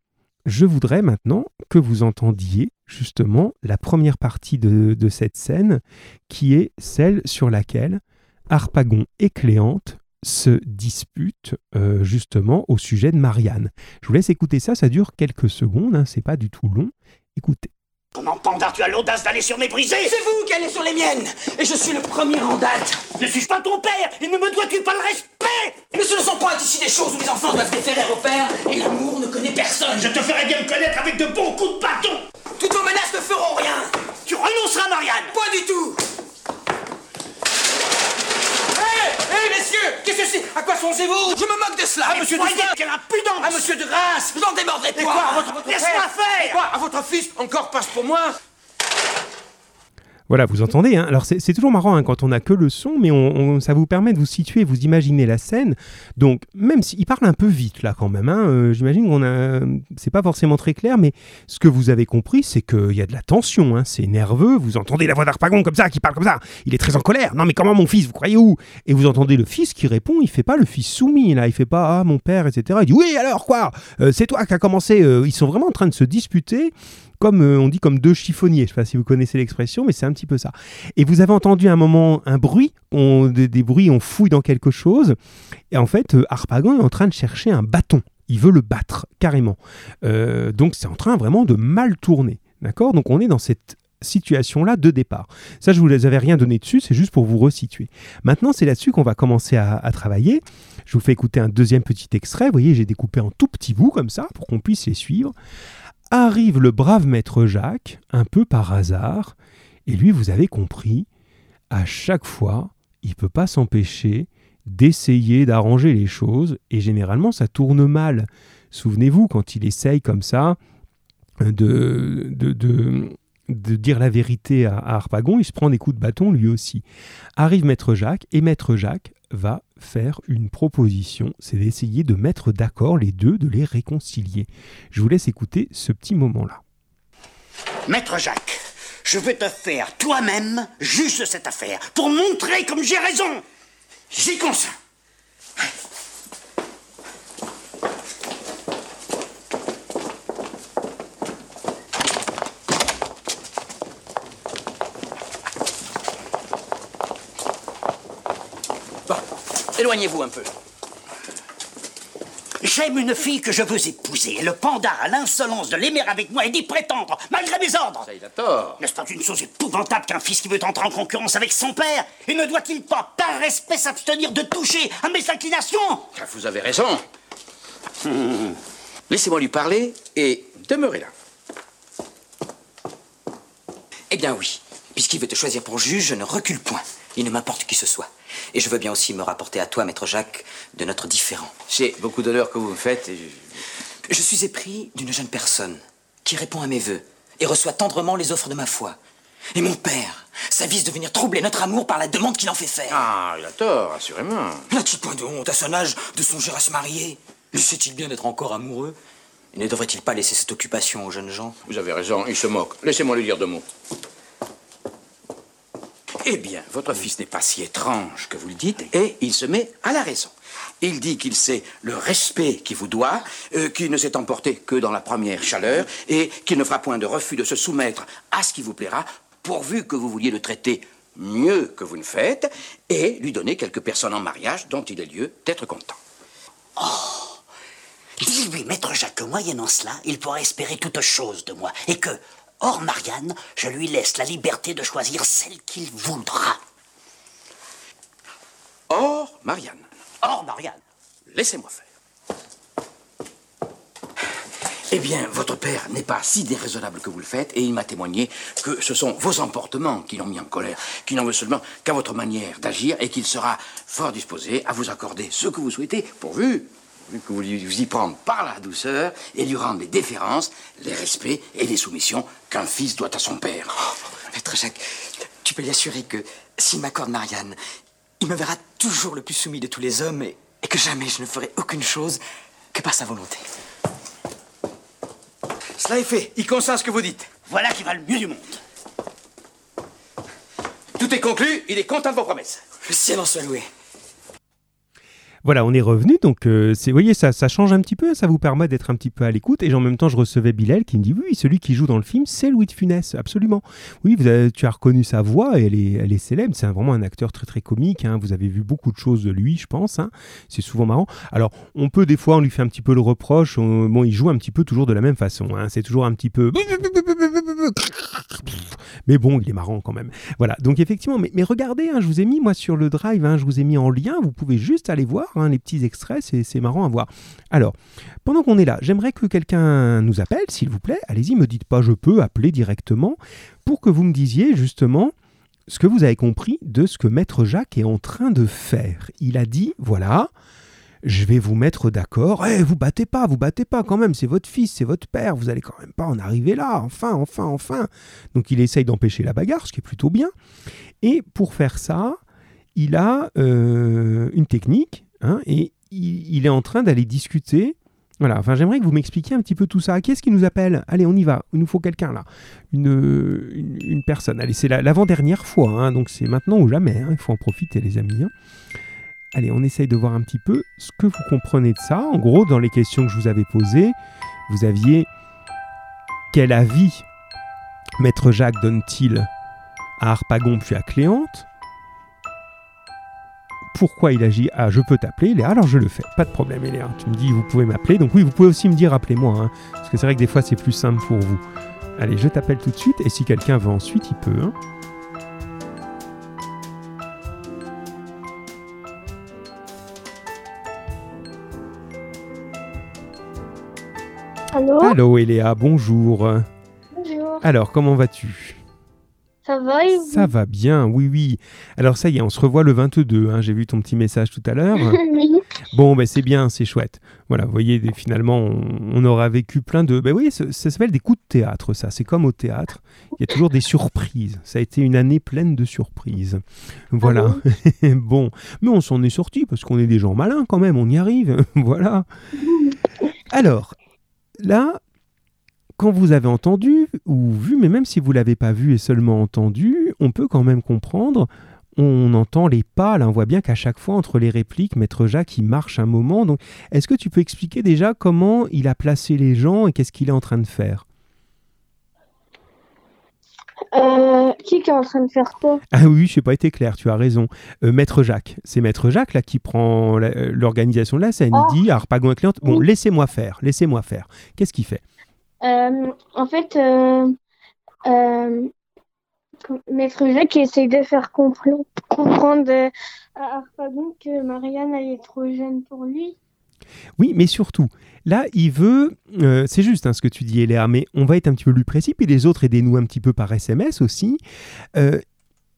je voudrais maintenant que vous entendiez justement la première partie de, de cette scène, qui est celle sur laquelle Harpagon et Cléante se dispute euh, justement au sujet de Marianne. Je vous laisse écouter ça, ça dure quelques secondes, hein, c'est pas du tout long. Écoutez. Comment Pandar, tu as l'audace d'aller sur mes brisées. C'est vous qui allez sur les miennes. Et je suis le premier en date. Ne suis-je pas ton père? Et ne me dois-tu pas le respect? Mais ce ne sont pas ici des choses où les enfants doivent déférer au père et l'amour ne connaît personne. Je te ferai bien me connaître avec de bons coups de bâton. Toutes vos menaces ne feront rien Tu renonceras, Marianne Pas du tout Hé, messieurs Qu'est-ce que c'est À quoi songez-vous Je me moque de cela Ah, monsieur de quelle impudence Ah, monsieur de grâce Vous en démordrez pas quoi, à votre, Laisse-moi faire. Quoi À votre fils Encore passe pour moi voilà, vous entendez. Hein Alors c'est toujours marrant hein, quand on n'a que le son, mais ça vous permet de vous situer, vous imaginer la scène. Donc même s'il parle un peu vite là quand même, hein, euh, j'imagine qu'on a, c'est pas forcément très clair, mais ce que vous avez compris, c'est qu'il y a de la tension. C'est nerveux. Vous entendez la voix d'Arpagon comme ça, qui parle comme ça. Il est très en colère. Non mais comment mon fils Vous croyez où? Et vous entendez le fils qui répond. Il fait pas le fils soumis là. Il fait pas ah mon père, etc. Il dit oui alors quoi? Euh, C'est toi qui as commencé. Euh, ils sont vraiment en train de se disputer comme on dit comme deux chiffonniers. Je sais pas si vous connaissez l'expression, mais c'est un peu ça. Et vous avez entendu un moment un bruit, on, des, bruits, on fouille dans quelque chose. Et en fait, euh, Harpagon est en train de chercher un bâton. Il veut le battre carrément. Euh, donc c'est en train vraiment de mal tourner. D'accord? Donc on est dans cette situation-là de départ. Ça, je vous les avais rien donné dessus, c'est juste pour vous resituer. Maintenant, c'est là-dessus qu'on va commencer à, à travailler. Je vous fais écouter un deuxième petit extrait. Vous voyez, j'ai découpé en tout petits bouts comme ça pour qu'on puisse les suivre. Arrive le brave maître Jacques, un peu par hasard, et lui, vous avez compris, à chaque fois, il ne peut pas s'empêcher d'essayer d'arranger les choses, et généralement ça tourne mal. Souvenez-vous, quand il essaye comme ça de, de, de, de dire la vérité à, à, Harpagon, il se prend des coups de bâton lui aussi. Arrive Maître Jacques, et Maître Jacques va faire une proposition, c'est d'essayer de mettre d'accord les deux, de les réconcilier. Je vous laisse écouter ce petit moment-là. Maître Jacques, je veux te faire toi-même juge de cette affaire, pour montrer comme j'ai raison. J'y consens. Bon, éloignez-vous un peu. J'aime une fille que je veux épouser, et le panda a l'insolence de l'aimer avec moi et d'y prétendre, malgré mes ordres. Ça, il a tort. N'est-ce pas une chose épouvantable qu'un fils qui veut entrer en concurrence avec son père Et ne doit-il pas, par respect, s'abstenir de toucher à mes inclinations? Ah, Vous avez raison. Laissez-moi lui parler et demeurez là. Eh bien oui, puisqu'il veut te choisir pour juge, je ne recule point. Il ne m'importe qui ce soit. Et je veux bien aussi me rapporter à toi, maître Jacques, de notre différend. C'est beaucoup d'honneur que vous me faites. Et je... Je suis épris d'une jeune personne qui répond à mes vœux et reçoit tendrement les offres de ma foi. Et mon père s'avise de venir troubler notre amour par la demande qu'il en fait faire. Ah, il a tort, assurément. N'a-t-il point de honte à son âge de songer à se marier? Le sait-il bien d'être encore amoureux? Et ne devrait-il pas laisser cette occupation aux jeunes gens? Vous avez raison, il se moque. Laissez-moi lui dire deux mots. Eh bien, votre fils n'est pas si étrange que vous le dites, et il se met à la raison. Il dit qu'il sait le respect qu'il vous doit, euh, qu'il ne s'est emporté que dans la première chaleur, et qu'il ne fera point de refus de se soumettre à ce qui vous plaira, pourvu que vous vouliez le traiter mieux que vous ne faites, et lui donner quelques personnes en mariage dont il est lieu d'être content. Dis-lui, maître Jacques, que moyennant cela, il pourra espérer toute chose de moi, et que, hors Marianne, je lui laisse la liberté de choisir celle qu'il voudra. Or, Marianne, Hors Marianne. laissez-moi faire. Eh bien, votre père n'est pas si déraisonnable que vous le faites, et il m'a témoigné que ce sont vos emportements qui l'ont mis en colère, qu'il n'en veut seulement qu'à votre manière d'agir, et qu'il sera fort disposé à vous accorder ce que vous souhaitez, pourvu que vous lui- vous y prendre par la douceur, et lui rendre les déférences, les respects et les soumissions qu'un fils doit à son père. Maître Jacques, tu peux lui assurer que s'il m'accorde Marianne, il me verra toujours le plus soumis de tous les hommes et, et que jamais je ne ferai aucune chose que par sa volonté. Cela est fait, il consent à ce que vous dites. Voilà qui va le mieux du monde. Tout est conclu, il est content de vos promesses. Le ciel en soit loué. Voilà, on est revenu, donc euh, vous voyez, ça, ça change un petit peu, ça vous permet d'être un petit peu à l'écoute. Et en même temps, je recevais Bilal qui me dit oui, celui qui joue dans le film, c'est Louis de Funès, absolument. Oui, tu as reconnu sa voix, elle est, elle est célèbre. C'est vraiment un acteur très très comique. hein. Vous avez vu beaucoup de choses de lui, je pense. hein. C'est souvent marrant. Alors, on peut des fois, on lui fait un petit peu le reproche. on- bon, il joue un petit peu toujours de la même façon. hein. C'est toujours un petit peu. Mais bon, il est marrant quand même. Voilà, donc effectivement, mais, mais regardez, hein, je vous ai mis moi sur le drive, hein, je vous ai mis en lien, vous pouvez juste aller voir hein, les petits extraits, c'est marrant à voir. Alors, pendant qu'on est là, j'aimerais que quelqu'un nous appelle, s'il vous plaît. Allez-y, me dites pas je peux appeler directement, pour que vous me disiez justement ce que vous avez compris de ce que Maître Jacques est en train de faire. Il a dit, voilà, je vais vous mettre d'accord. Eh, vous battez pas, vous battez pas quand même, c'est votre fils, c'est votre père, vous allez quand même pas en arriver là, enfin, enfin, enfin. Donc il essaye d'empêcher la bagarre, ce qui est plutôt bien. Et pour faire ça, il a euh, une technique, hein, et il, est en train d'aller discuter. Voilà, enfin j'aimerais que vous m'expliquiez un petit peu tout ça. Qui est-ce qui nous appelle? Allez, on y va, il nous faut quelqu'un là. Une, une, personne. Allez, c'est la- l'avant-dernière fois, hein, donc c'est maintenant ou jamais, hein, il faut en profiter les amis. Allez, on essaye de voir un petit peu ce que vous comprenez de ça. En gros, dans les questions que je vous avais posées, vous aviez quel avis Maître Jacques donne-t-il à Harpagon puis à Cléante? Pourquoi il agit Ah, je peux t'appeler, Léa? Alors je le fais, pas de problème, Léa. Tu me dis, vous pouvez m'appeler. Donc oui, vous pouvez aussi me dire, appelez-moi. hein, parce que c'est vrai que des fois, c'est plus simple pour vous. Allez, je t'appelle tout de suite, et si quelqu'un veut ensuite, il peut. hein. Allô Allô Eléa, bonjour. Bonjour. Alors, comment vas-tu? Ça va et vous? Ça va bien, oui, oui. Alors ça y est, on se revoit le 22, hein, j'ai vu ton petit message tout à l'heure. <laughs> Oui. Bon, ben c'est bien, c'est chouette. Voilà, vous voyez, finalement, on, on aura vécu plein de... Ben oui, ça, ça s'appelle des coups de théâtre, ça. C'est comme au théâtre. Il y a toujours des surprises. Ça a été une année pleine de surprises. Voilà. <laughs> bon, mais on s'en est sorti parce qu'on est des gens malins quand même, on y arrive. <laughs> voilà. Alors, là, quand vous avez entendu ou vu, mais même si vous l'avez pas vu et seulement entendu, on peut quand même comprendre. On entend les pas, là on voit bien qu'à chaque fois entre les répliques, Maître Jacques marche un moment. Donc, est-ce que tu peux expliquer déjà comment il a placé les gens et qu'est-ce qu'il est en train de faire? Euh, qui est en train de faire quoi? Ah oui, je n'ai pas été clair, tu as raison. Euh, Maître Jacques, c'est Maître Jacques là qui prend euh, l'organisation de la scène. Il dit à Harpagon et Cléante, bon, Oui. laissez-moi faire, laissez-moi faire. Qu'est-ce qu'il fait? Euh, En fait, Maître Jacques essaye de faire compre- comprendre à Harpagon que Marianne elle est trop jeune pour lui. Oui, mais surtout, là, il veut, euh, c'est juste hein, ce que tu dis, Eléa, mais on va être un petit peu plus précis, puis les autres, aidez-nous un petit peu par SMS aussi. Euh,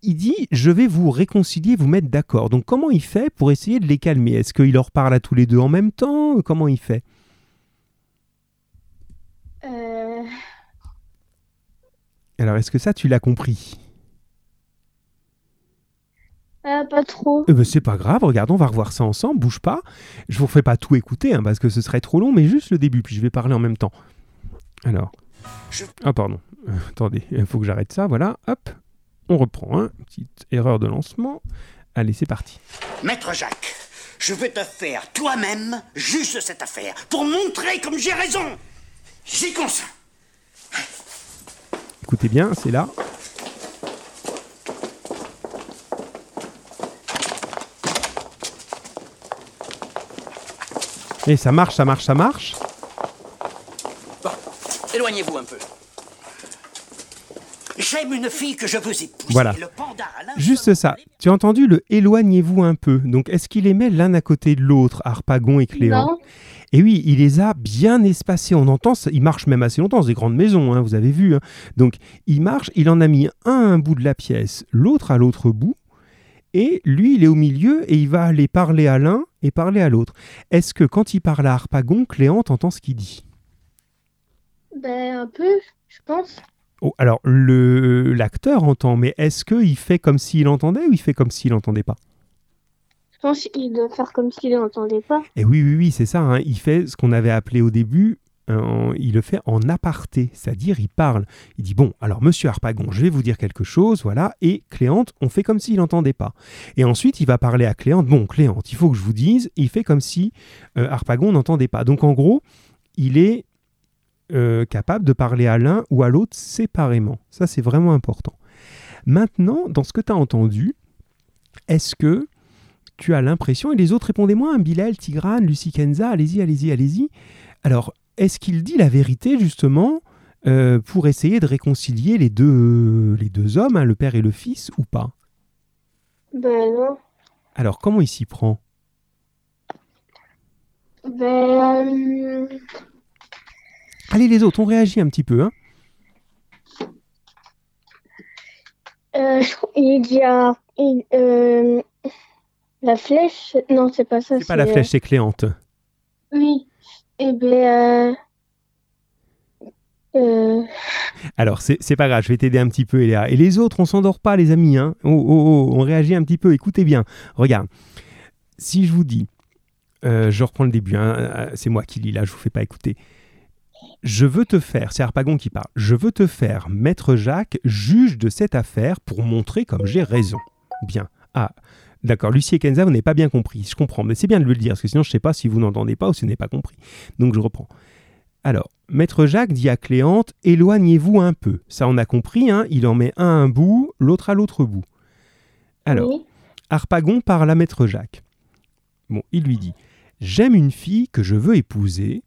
il dit, je vais vous réconcilier, vous mettre d'accord. Donc, comment il fait pour essayer de les calmer? Est-ce qu'il leur parle à tous les deux en même temps? Comment il fait? Euh, Alors, est-ce que ça, tu l'as compris? Ah, pas trop. Eh ben, c'est pas grave, regarde, on va revoir ça ensemble, bouge pas. Je vous refais pas tout écouter, hein, parce que ce serait trop long, mais juste le début, puis je vais parler en même temps. Alors. Je- Ah, pardon. Euh, attendez, il faut que j'arrête ça, voilà, hop. On reprend, hein. Petite erreur de lancement. Allez, c'est parti. Maître Jacques, je veux te faire toi-même juge de cette affaire pour montrer comme j'ai raison. J'y consens. Écoutez bien, c'est là. Et ça marche, ça marche, ça marche. Bon, éloignez-vous un peu. J'aime une fille que je veux épouser. Voilà. Le panda Alain Juste ça. Tu as entendu le éloignez-vous un peu. Donc, est-ce qu'il les met l'un à côté de l'autre, Harpagon et Cléant Non. Et oui, il les a bien espacés. On entend, ça- il marche même assez longtemps. C'est des grandes maisons, hein, vous avez vu. hein. Donc, il marche, il en a mis un à un bout de la pièce, l'autre à l'autre bout. Et lui, il est au milieu et il va aller parler à l'un et parler à l'autre. Est-ce que quand il parle à Harpagon, Cléant entend ce qu'il dit? Ben, un peu, je pense. Oh, Alors, le- l'acteur entend, mais est-ce qu'il fait comme s'il entendait ou il fait comme s'il n'entendait pas? Je pense qu'il doit faire comme s'il n'entendait pas. Et oui, oui, oui, c'est ça. hein. Il fait ce qu'on avait appelé au début, euh, il le fait en aparté, c'est-à-dire il parle. Il dit bon, alors Monsieur Harpagon, je vais vous dire quelque chose, voilà. Et Cléante, on fait comme s'il n'entendait pas. Et ensuite, il va parler à Cléante. Bon, Cléante, il faut que je vous dise. Il fait comme si euh, Harpagon n'entendait pas. Donc en gros, il est euh, capable de parler à l'un ou à l'autre séparément. Ça, c'est vraiment important. Maintenant, dans ce que tu as entendu, est-ce que tu as l'impression, et les autres répondez-moi, hein, Bilal, Tigrane, Lucie Kenza, allez-y, allez-y, allez-y. Alors, est-ce qu'il dit la vérité justement euh, pour essayer de réconcilier les deux, les deux hommes, hein, le père et le fils, ou pas? Ben, non. Alors, comment il s'y prend? Ben, euh, Allez, les autres, on réagit un petit peu. Hein euh, il il- euh, la flèche. Non, c'est pas ça. c'est pas la flèche, c'est Cléante. euh, Oui. Eh ben. Euh, euh, Alors, c'est pas grave, je vais t'aider un petit peu, Eléa. Et les autres, on s'endort pas, les amis. Hein oh, oh, oh, on réagit un petit peu. Écoutez bien. Regarde. Si je vous dis, euh, je reprends le début, hein, c'est moi qui lis là, je vous fais pas écouter. Je veux te faire, c'est Harpagon qui parle, je veux te faire, maître Jacques, juge de cette affaire pour montrer comme j'ai raison. Bien. Ah, d'accord, Lucie et Kenza, vous n'avez pas bien compris, je comprends, mais c'est bien de le dire, parce que sinon je ne sais pas si vous n'entendez pas ou si vous n'avez pas compris. Donc je reprends. Alors, maître Jacques dit à Cléante, éloignez-vous un peu. Ça on a compris, hein, il en met un à un bout, l'autre à l'autre bout. Alors, oui. Harpagon parle à maître Jacques. Bon, il lui dit J'aime une fille que je veux épouser,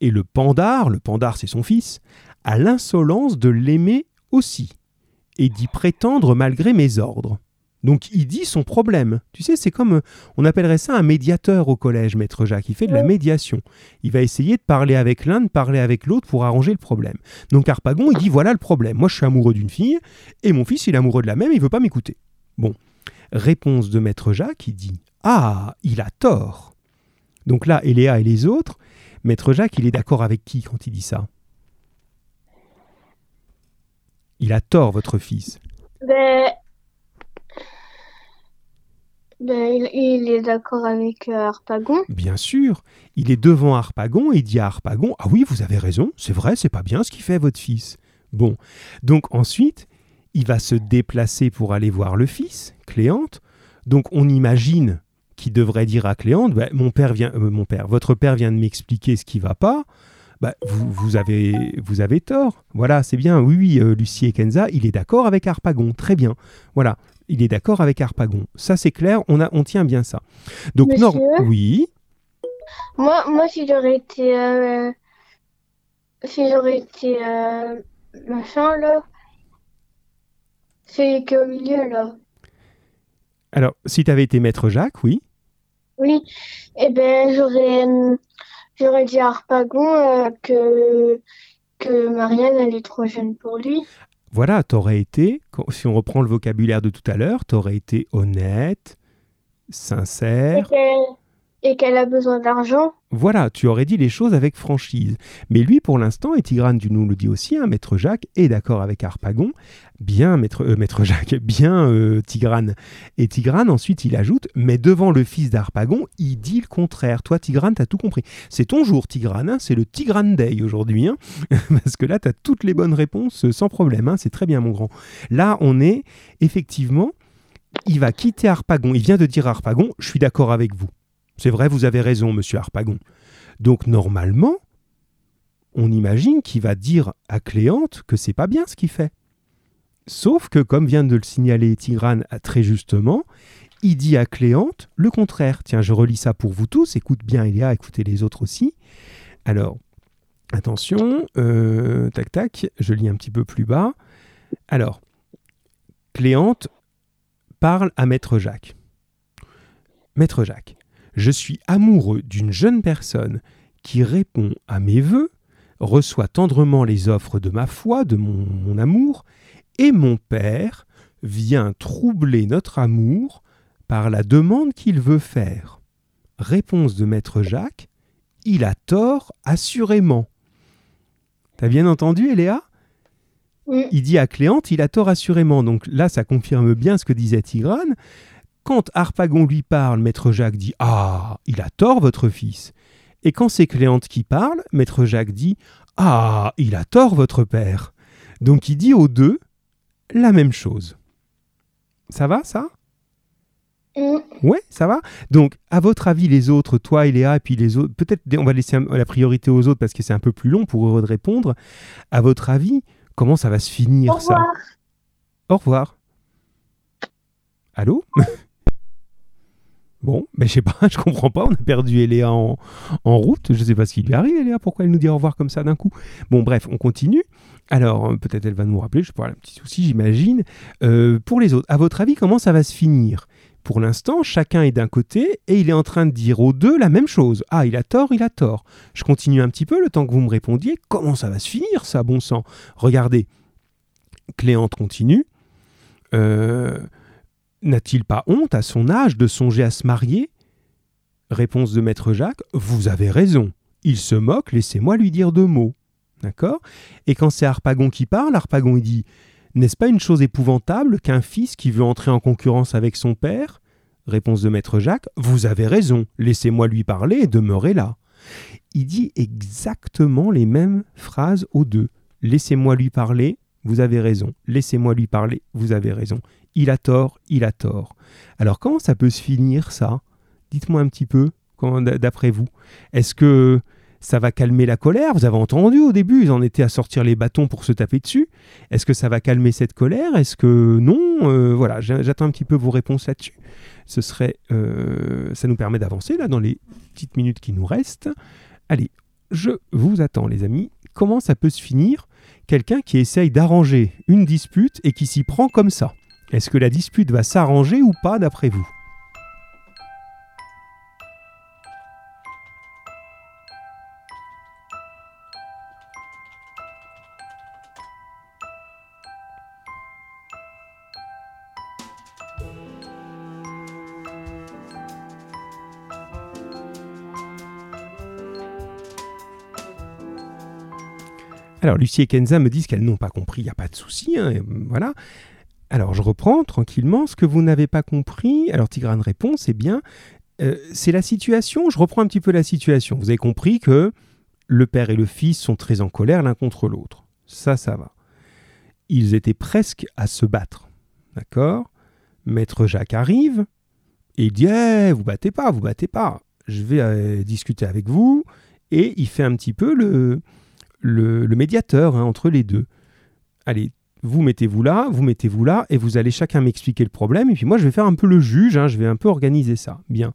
et le pandar, le pandar c'est son fils, a l'insolence de l'aimer aussi, et d'y prétendre malgré mes ordres. Donc il dit son problème. Tu sais, c'est comme, euh, on appellerait ça un médiateur au collège, maître Jacques. Il fait de la médiation. Il va essayer de parler avec l'un, de parler avec l'autre pour arranger le problème. Donc Harpagon, il dit, voilà le problème. Moi, je suis amoureux d'une fille, et mon fils, il est amoureux de la même, il veut pas m'écouter. Bon. Réponse de maître Jacques, il dit, ah, il a tort. Donc là, Eléa et les autres, maître Jacques, il est d'accord avec qui quand il dit ça? Il a tort, votre fils. Ben, ben, il, est d'accord avec euh, Harpagon. Bien sûr, il est devant Harpagon et dit à Harpagon Ah oui, vous avez raison, c'est vrai, c'est pas bien ce qu'il fait votre fils. Bon, donc ensuite, il va se déplacer pour aller voir le fils, Cléante. Donc on imagine qu'il devrait dire à Cléante Bah, Mon père vient, euh, mon père, votre père vient de m'expliquer ce qui va pas. Bah, vous, avez, vous avez tort. Voilà, c'est bien. Oui, oui, euh, Lucie et Kenza, il est d'accord avec Harpagon. Très bien. Voilà, il est d'accord avec Harpagon. Ça, c'est clair, on, a, on tient bien ça. Donc, Monsieur oui, Moi, moi si j'aurais été. euh, si j'aurais été. euh, machin, là. C'est qu'au milieu, là. alors, si tu avais été maître Jacques, oui. Oui. Eh ben, j'aurais. J'aurais dit à Harpagon euh, que. que Marianne, elle est trop jeune pour lui. Voilà, t'aurais été, si on reprend le vocabulaire de tout à l'heure, t'aurais été honnête, sincère. Et qu'elle a besoin d'argent. Voilà, tu aurais dit les choses avec franchise. Mais lui, pour l'instant, et Tigrane, tu nous le dis aussi, hein, Maître Jacques est d'accord avec Harpagon. Bien, Maître, euh, Jacques, <laughs> bien euh, Tigrane. Et Tigrane, ensuite, il ajoute, mais devant le fils d'Harpagon, il dit le contraire. Toi, Tigrane, t'as tout compris. C'est ton jour, Tigrane, hein, c'est le Tigrane Day aujourd'hui. hein. <laughs> Parce que là, t'as toutes les bonnes réponses euh, sans problème. c'est très bien, mon grand. Là, on est, effectivement, il va quitter Harpagon. Il vient de dire à Harpagon, je suis d'accord avec vous. C'est vrai, vous avez raison, monsieur Harpagon. Donc normalement, on imagine qu'il va dire à Cléante que c'est pas bien ce qu'il fait. Sauf que, comme vient de le signaler Tigrane très justement, il dit à Cléante le contraire. Tiens, je relis ça pour vous tous. Écoute bien, Elia, écoutez les autres aussi. Alors, attention, euh, tac tac, je lis un petit peu plus bas. Alors, Cléante parle à Maître Jacques. Maître Jacques, je suis amoureux d'une jeune personne qui répond à mes vœux, reçoit tendrement les offres de ma foi, de mon, mon amour, et mon père vient troubler notre amour par la demande qu'il veut faire. Réponse de maître Jacques, il a tort assurément. T'as bien entendu, Eléa? Oui. Il dit à Cléante, il a tort assurément. Donc là, ça confirme bien ce que disait Tigrane. Quand Harpagon lui parle, maître Jacques dit Ah, il a tort, votre fils. Et quand c'est Cléante qui parle, maître Jacques dit Ah, il a tort, votre père. Donc il dit aux deux la même chose. Ça va, ça? Mm. Ouais, ça va? Donc, à votre avis, les autres, toi et Léa, et puis les autres, peut-être on va laisser la priorité aux autres parce que c'est un peu plus long pour eux de répondre. À votre avis, comment ça va se finir, Au ça? revoir. Au revoir. Allô? <laughs> Bon, ben je sais pas, <laughs> je comprends pas, on a perdu Eléa en, en route, je sais pas ce qui lui arrive Eléa, pourquoi elle nous dit au revoir comme ça d'un coup? Bon bref, on continue. Alors, euh, peut-être elle va nous rappeler, je sais pas, un petit souci j'imagine. Euh, pour les autres, à votre avis, comment ça va se finir? Pour l'instant, chacun est d'un côté et il est en train de dire aux deux la même chose. Ah, il a tort, il a tort. Je continue un petit peu le temps que vous me répondiez. Comment ça va se finir ça, bon sang? Regardez, Cléante continue. Euh, N'a-t-il pas honte à son âge de songer à se marier? Réponse de maître Jacques Vous avez raison. Il se moque, laissez-moi lui dire deux mots. D'accord? Et quand c'est Harpagon qui parle, Harpagon dit N'est-ce pas une chose épouvantable qu'un fils qui veut entrer en concurrence avec son père? Réponse de maître Jacques Vous avez raison, laissez-moi lui parler et demeurez là. Il dit exactement les mêmes phrases aux deux. Laissez-moi lui parler, vous avez raison. Laissez-moi lui parler, vous avez raison. Il a tort, il a tort. Alors comment ça peut se finir ça? Dites-moi un petit peu, d'après vous. Est-ce que ça va calmer la colère? Vous avez entendu au début, ils en étaient à sortir les bâtons pour se taper dessus. Est-ce que ça va calmer cette colère? Est-ce que non? Euh, Voilà, j'a- j'attends un petit peu vos réponses là-dessus. Ce serait, euh, ça nous permet d'avancer là dans les petites minutes qui nous restent. Allez, je vous attends les amis. comment ça peut se finir? Quelqu'un qui essaye d'arranger une dispute et qui s'y prend comme ça Est-ce que la dispute va s'arranger ou pas d'après vous? Alors, Lucie et Kenza me disent qu'elles n'ont pas compris, il n'y a pas de souci, hein, voilà. Alors, je reprends tranquillement ce que vous n'avez pas compris. Alors, Tigrane répond, c'est bien, euh, c'est la situation, je reprends un petit peu la situation. Vous avez compris que le père et le fils sont très en colère l'un contre l'autre. Ça, ça va. Ils étaient presque à se battre. D'accord? Maître Jacques arrive et il dit eh, Vous battez pas, vous battez pas. Je vais euh, discuter avec vous. Et il fait un petit peu le, le, médiateur hein, entre les deux. Allez, vous mettez-vous là, vous mettez-vous là, et vous allez chacun m'expliquer le problème, et puis moi je vais faire un peu le juge, hein, je vais un peu organiser ça. Bien.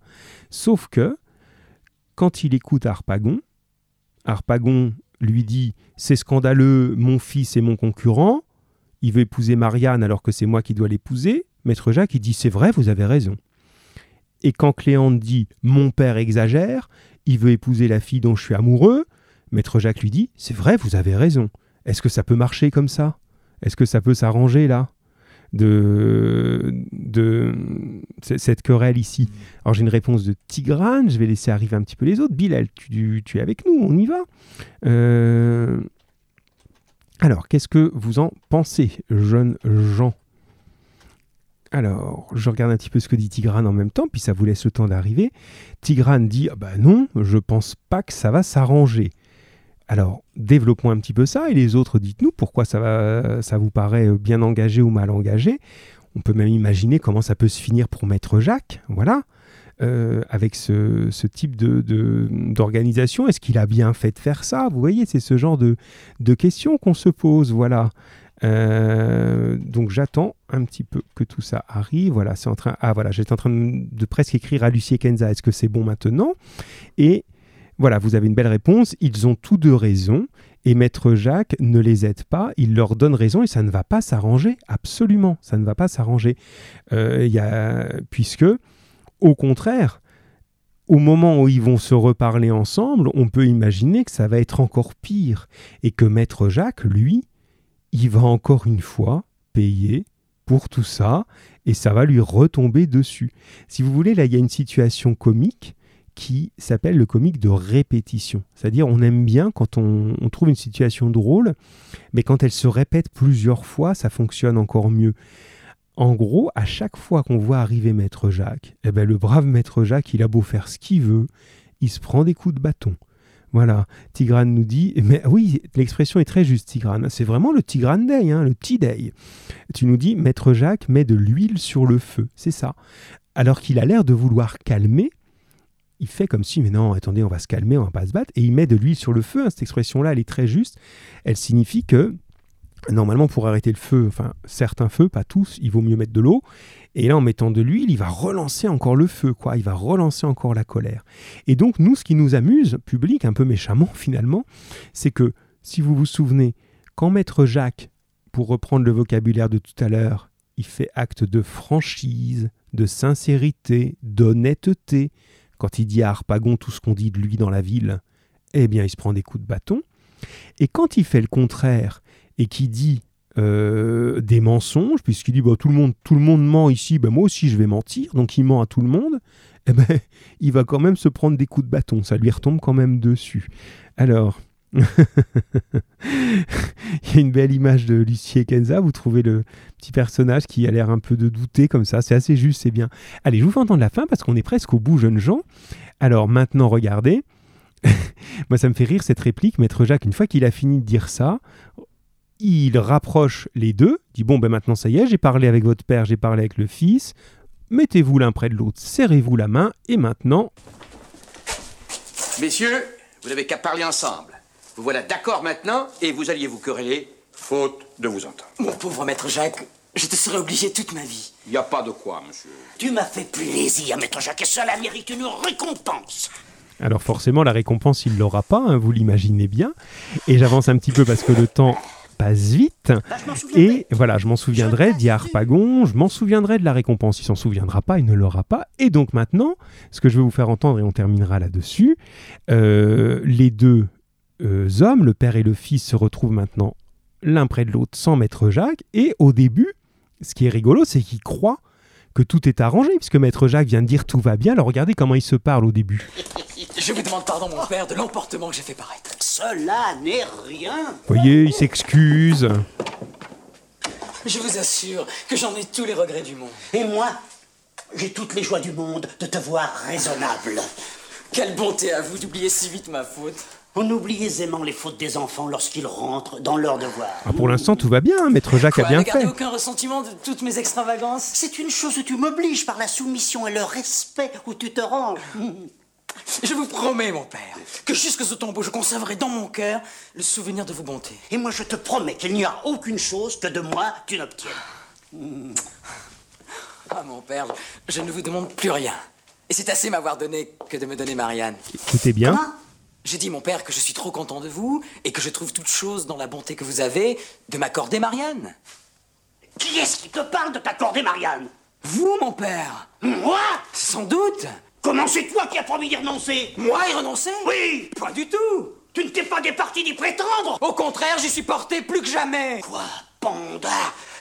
Sauf que, quand il écoute Harpagon, Harpagon lui dit C'est scandaleux, mon fils est mon concurrent, il veut épouser Marianne alors que c'est moi qui dois l'épouser. Maître Jacques, il dit C'est vrai, vous avez raison. Et quand Cléante dit Mon père exagère, il veut épouser la fille dont je suis amoureux, Maître Jacques lui dit C'est vrai, vous avez raison. Est-ce que ça peut marcher comme ça? Est-ce que ça peut s'arranger là de, de cette querelle ici? Alors j'ai une réponse de Tigrane, je vais laisser arriver un petit peu les autres. Bilal, tu, tu es avec nous, on y va. Euh, alors, qu'est-ce que vous en pensez, jeunes gens? Alors, je regarde un petit peu ce que dit Tigrane en même temps, puis ça vous laisse le temps d'arriver. Tigrane dit ah bah non, je pense pas que ça va s'arranger. Alors, développons un petit peu ça, et les autres, dites-nous pourquoi ça, vous paraît bien engagé ou mal engagé. On peut même imaginer comment ça peut se finir pour Maître Jacques, voilà, euh, avec ce, type d'organisation. De, Est-ce qu'il a bien fait de faire ça? Vous voyez, c'est ce genre de, questions qu'on se pose, voilà. Euh, donc j'attends un petit peu que tout ça arrive. Voilà, c'est en train. Ah voilà, j'étais en train de, presque écrire à Lucie Kenza. Est-ce que c'est bon maintenant? Et voilà, vous avez une belle réponse. Ils ont tous deux raison. Et Maître Jacques ne les aide pas, il leur donne raison et ça ne va pas s'arranger. Absolument, ça ne va pas s'arranger. Euh, puisque, au contraire, au moment où ils vont se reparler ensemble, on peut imaginer que ça va être encore pire. Et que Maître Jacques, lui, il va encore une fois payer pour tout ça et ça va lui retomber dessus. Si vous voulez, là, il y a une situation comique qui s'appelle le comique de répétition. C'est-à-dire on aime bien quand on, trouve une situation drôle, mais quand elle se répète plusieurs fois, ça fonctionne encore mieux. En gros, à chaque fois qu'on voit arriver Maître Jacques, eh ben, le brave Maître Jacques, il a beau faire ce qu'il veut, il se prend des coups de bâton. Voilà, Tigrane nous dit, mais oui, l'expression est très juste, Tigrane. C'est vraiment le Tigrane Day, hein, le T-Day. Tu nous dis, Maître Jacques met de l'huile sur le feu, c'est ça. Alors qu'il a l'air de vouloir calmer, il fait comme si, mais non, attendez, on va se calmer, on va pas se battre. Et il met de l'huile sur le feu. Hein, cette expression-là, elle est très juste. Elle signifie que, normalement, pour arrêter le feu, enfin, certains feux, pas tous, il vaut mieux mettre de l'eau. Et là, en mettant de l'huile, il va relancer encore le feu, quoi. Il va relancer encore la colère. Et donc, nous, ce qui nous amuse, public, un peu méchamment, <laughs> finalement, c'est que, si vous vous souvenez, quand Maître Jacques, pour reprendre le vocabulaire de tout à l'heure, il fait acte de franchise, de sincérité, d'honnêteté, quand il dit à Harpagon tout ce qu'on dit de lui dans la ville, eh bien il se prend des coups de bâton. Et quand il fait le contraire et qu'il dit euh, des mensonges, puisqu'il dit bah, tout, le monde, tout le monde ment ici, bah, moi aussi je vais mentir, donc il ment à tout le monde, eh ben, <laughs> il va quand même se prendre des coups de bâton, ça lui retombe quand même dessus. Alors, <laughs> il y a une belle image de Lucie et Kenza. Vous trouvez le petit personnage qui a l'air un peu de douter comme ça. C'est assez juste, c'est bien. Allez, je vous fais entendre la fin parce qu'on est presque au bout, jeunes gens. Alors maintenant, regardez. <laughs> Moi, ça me fait rire cette réplique. Maître Jacques, une fois qu'il a fini de dire ça, il rapproche les deux. Dit Bon, ben maintenant, ça y est, j'ai parlé avec votre père, j'ai parlé avec le fils. Mettez-vous l'un près de l'autre, serrez-vous la main. Et maintenant. Messieurs, vous n'avez qu'à parler ensemble. Vous voilà d'accord maintenant et vous alliez vous quereller, faute de vous entendre. Mon pauvre maître Jacques, je te serais obligé toute ma vie. Il n'y a pas de quoi, monsieur. Tu m'as fait plaisir, maître Jacques, et cela mérite une récompense. Alors forcément, la récompense, il l'aura pas, hein, vous l'imaginez bien. Et j'avance un petit peu parce que le temps passe vite. Bah. Et voilà, je m'en souviendrai, dit Harpagon, je m'en souviendrai de la récompense. Il s'en souviendra pas, il ne l'aura pas. Et donc maintenant, ce que je vais vous faire entendre, et on terminera là-dessus, euh, les deux hommes, le père et le fils, se retrouvent maintenant l'un près de l'autre sans maître Jacques. Et au début, ce qui est rigolo, c'est qu'ils croient que tout est arrangé, puisque maître Jacques vient de dire tout va bien. Alors regardez comment ils se parlent au début. <laughs> Je vous demande pardon, mon père, de l'emportement que j'ai fait paraître. Cela n'est rien. Vous voyez, ils s'excusent. Je vous assure que j'en ai tous les regrets du monde. Et moi, j'ai toutes les joies du monde de te voir raisonnable. Quelle bonté à vous d'oublier si vite ma faute. On oublie aisément les fautes des enfants lorsqu'ils rentrent dans leur devoir. Ah, pour l'instant, tout va bien, maître Jacques Quoi, a bien ne fait. aucun ressentiment de toutes mes extravagances? C'est une chose où tu m'obliges par la soumission et le respect où tu te ranges. <laughs> Je vous promets, mon père, que jusque au tombeau, je conserverai dans mon cœur le souvenir de vos bontés. Et moi, je te promets qu'il n'y a aucune chose que de moi tu n'obtiennes. Ah, mon père, je ne vous demande plus rien. Et c'est assez m'avoir donné que de me donner Marianne. Écoutez bien. Comment? J'ai dit, mon père, que je suis trop content de vous et que je trouve toute chose dans la bonté que vous avez de m'accorder Marianne. Qui est-ce qui te parle de t'accorder, Marianne? Vous, mon père. Moi? Sans doute. Comment c'est toi qui as promis d'y renoncer? Moi y renoncer? Oui. Pas du tout. Tu ne t'es pas départi d'y prétendre? Au contraire, j'y suis porté plus que jamais. Quoi, panda?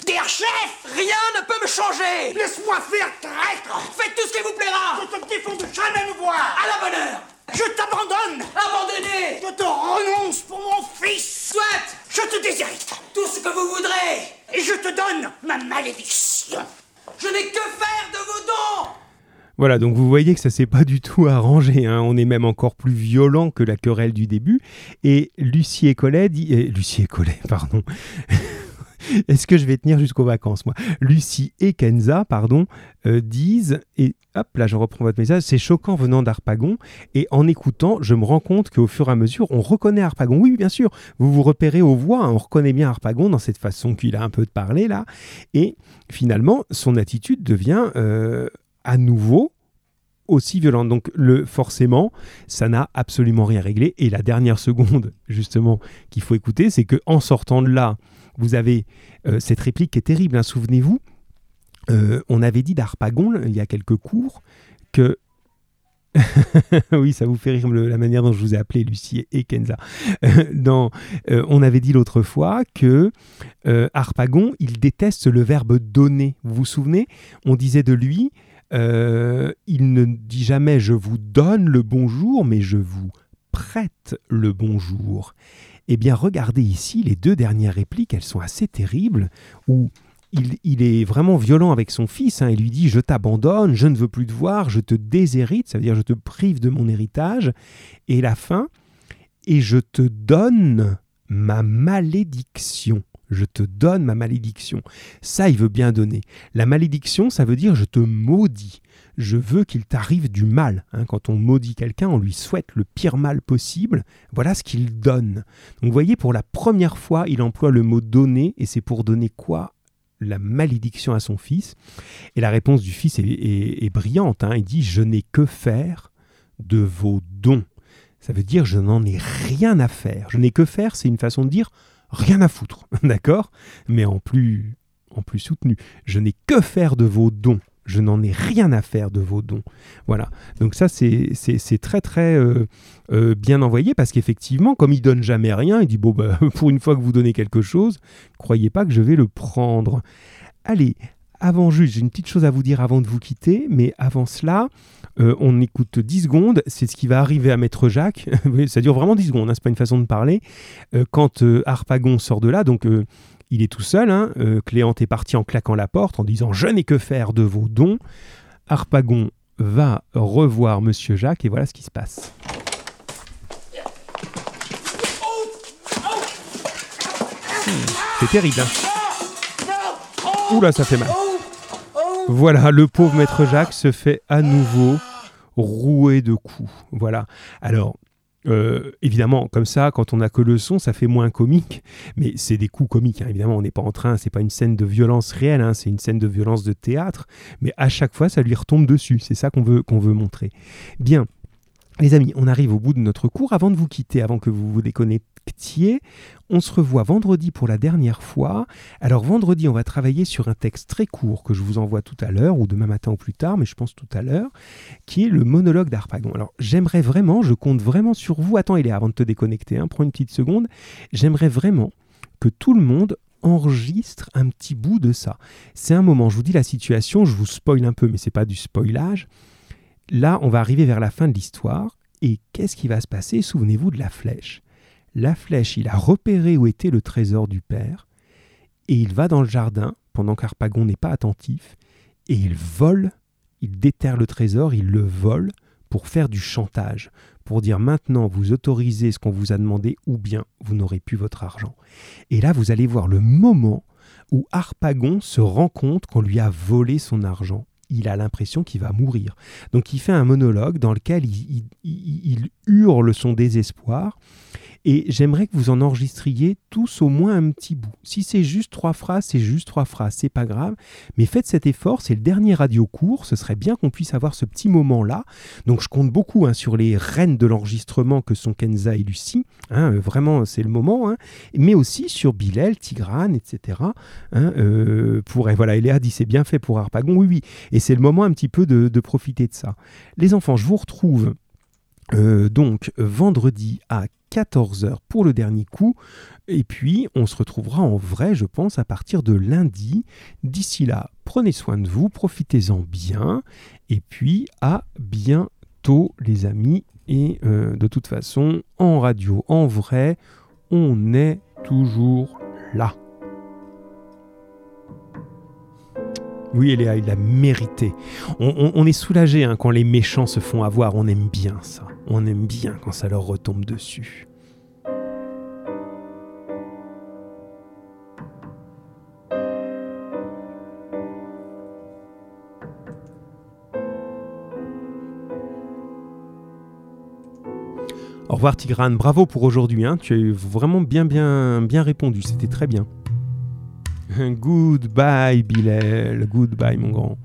Des chef! Rien ne peut me changer. Laisse-moi faire, traître! Faites tout ce qui vous plaira. Je te défends de jamais me voir! À la bonne heure Je t'abandonne Abandonnez Je te renonce pour mon fils Soit Je te déshérite tout ce que vous voudrez Et je te donne ma malédiction Je n'ai que faire de vos dons Voilà, donc vous voyez que ça s'est pas du tout arrangé. hein. On est même encore plus violent que la querelle du début. Et Lucie et Collet dit... euh, Lucie et Collet, pardon. <laughs> <laughs> Est-ce que je vais tenir jusqu'aux vacances, moi? Lucie et Kenza, pardon, euh, disent, et hop, là je reprends votre message, c'est choquant venant d'Arpagon, et en écoutant, je me rends compte qu'au fur et à mesure, on reconnaît Harpagon. Oui, bien sûr, vous vous repérez aux voix, hein, on reconnaît bien Harpagon dans cette façon qu'il a un peu de parler, là, et finalement, son attitude devient euh, à nouveau aussi violente. Donc le, forcément, ça n'a absolument rien réglé. Et la dernière seconde, <laughs> justement, qu'il faut écouter, c'est que en sortant de là, vous avez euh, cette réplique qui est terrible. hein. Souvenez-vous, euh, on avait dit d'Arpagon, il y a quelques cours, que... <laughs> oui, ça vous fait rire la manière dont je vous ai appelé, Lucie et Kenza. Euh, on avait dit l'autre fois que Harpagon, il déteste le verbe donner. Vous vous souvenez? On disait de lui, il ne dit jamais je vous donne le bonjour, mais je vous prête le bonjour. Eh bien, regardez ici, les deux dernières répliques, elles sont assez terribles, où il, est vraiment violent avec son fils. hein. Il lui dit Je t'abandonne, je ne veux plus te voir, je te déshérite, ça veut dire je te prive de mon héritage. Et la fin Et je te donne ma malédiction. Je te donne ma malédiction. Ça, il veut bien donner. La malédiction, ça veut dire je te maudis. Je veux qu'il t'arrive du mal. hein. Quand on maudit quelqu'un, on lui souhaite le pire mal possible. Voilà ce qu'il donne. Donc vous voyez, pour la première fois, il emploie le mot donner, et c'est pour donner quoi? La malédiction à son fils. Et la réponse du fils est, brillante. hein. Il dit Je n'ai que faire de vos dons. Ça veut dire je n'en ai rien à faire. Je n'ai que faire, c'est une façon de dire rien à foutre, <laughs> d'accord? Mais en plus, en plus soutenu. Je n'ai que faire de vos dons. Je n'en ai rien à faire de vos dons. Voilà. Donc ça, c'est très très euh, euh, bien envoyé parce qu'effectivement, comme il donne jamais rien, il dit bon bah <laughs> pour une fois que vous donnez quelque chose, croyez pas que je vais le prendre. Allez, avant juste, j'ai une petite chose à vous dire avant de vous quitter, mais avant cela, euh, on écoute 10 secondes, c'est ce qui va arriver à Maître Jacques. <laughs> Ça dure vraiment 10 secondes, hein, c'est pas une façon de parler. Euh, quand euh, Harpagon sort de là, donc il est tout seul, hein, Cléante est partie en claquant la porte en disant Je n'ai que faire de vos dons. Harpagon va revoir Monsieur Jacques et voilà ce qui se passe. C'est terrible. Hein Oula, ça fait mal. Voilà, le pauvre maître Jacques se fait à nouveau rouer de coups. Voilà. Alors, euh, évidemment, comme ça, quand on n'a que le son, ça fait moins comique. Mais c'est des coups comiques, hein. évidemment. On n'est pas en train, c'est pas une scène de violence réelle, hein, c'est une scène de violence de théâtre. Mais à chaque fois, ça lui retombe dessus. C'est ça qu'on veut, montrer. Bien. Les amis, on arrive au bout de notre cours. Avant de vous quitter, avant que vous vous déconnectiez, on se revoit vendredi pour la dernière fois. Alors vendredi, on va travailler sur un texte très court que je vous envoie tout à l'heure, ou demain matin ou plus tard, mais je pense tout à l'heure, qui est le monologue d'Arpagon. Alors j'aimerais vraiment, je compte vraiment sur vous. Attends, il est avant de te déconnecter, hein, prends une petite seconde. J'aimerais vraiment que tout le monde enregistre un petit bout de ça. C'est un moment, je vous dis la situation, je vous spoil un peu, mais c'est pas du spoilage là, on va arriver vers la fin de l'histoire. Et qu'est-ce qui va se passer? Souvenez-vous de la flèche. La flèche, il a repéré où était le trésor du père. Et il va dans le jardin, pendant qu'Arpagon n'est pas attentif. Et il vole, il déterre le trésor, il le vole pour faire du chantage, pour dire maintenant vous autorisez ce qu'on vous a demandé ou bien vous n'aurez plus votre argent. Et là, vous allez voir le moment où Harpagon se rend compte qu'on lui a volé son argent il a l'impression qu'il va mourir. Donc il fait un monologue dans lequel il, hurle son désespoir et j'aimerais que vous en enregistriez tous au moins un petit bout. Si c'est juste trois phrases, c'est juste trois phrases, c'est pas grave. Mais faites cet effort, c'est le dernier radio court. Ce serait bien qu'on puisse avoir ce petit moment-là. Donc je compte beaucoup hein, sur les reines de l'enregistrement que sont Kenza et Lucie. Hein, euh, vraiment, c'est le moment. Hein. Mais aussi sur Bilal, Tigrane, etc. Euh, pour, voilà, Eléa dit c'est bien fait pour Harpagon. Oui, oui. Et c'est le moment un petit peu de, de profiter de ça. Les enfants, je vous retrouve euh, donc vendredi à 14h pour le dernier coup. Et puis on se retrouvera en vrai, je pense, à partir de lundi. D'ici là, prenez soin de vous, profitez-en bien. Et puis à bientôt les amis. Et euh, de toute façon, en radio, en vrai, on est toujours là. Oui, Eléa, il l'a mérité. On, est soulagé hein, quand les méchants se font avoir. On aime bien ça. On aime bien quand ça leur retombe dessus. Au revoir Tigrane, bravo pour aujourd'hui, hein. tu as vraiment bien bien bien répondu, c'était très bien. <laughs> Goodbye Bilal, goodbye mon grand.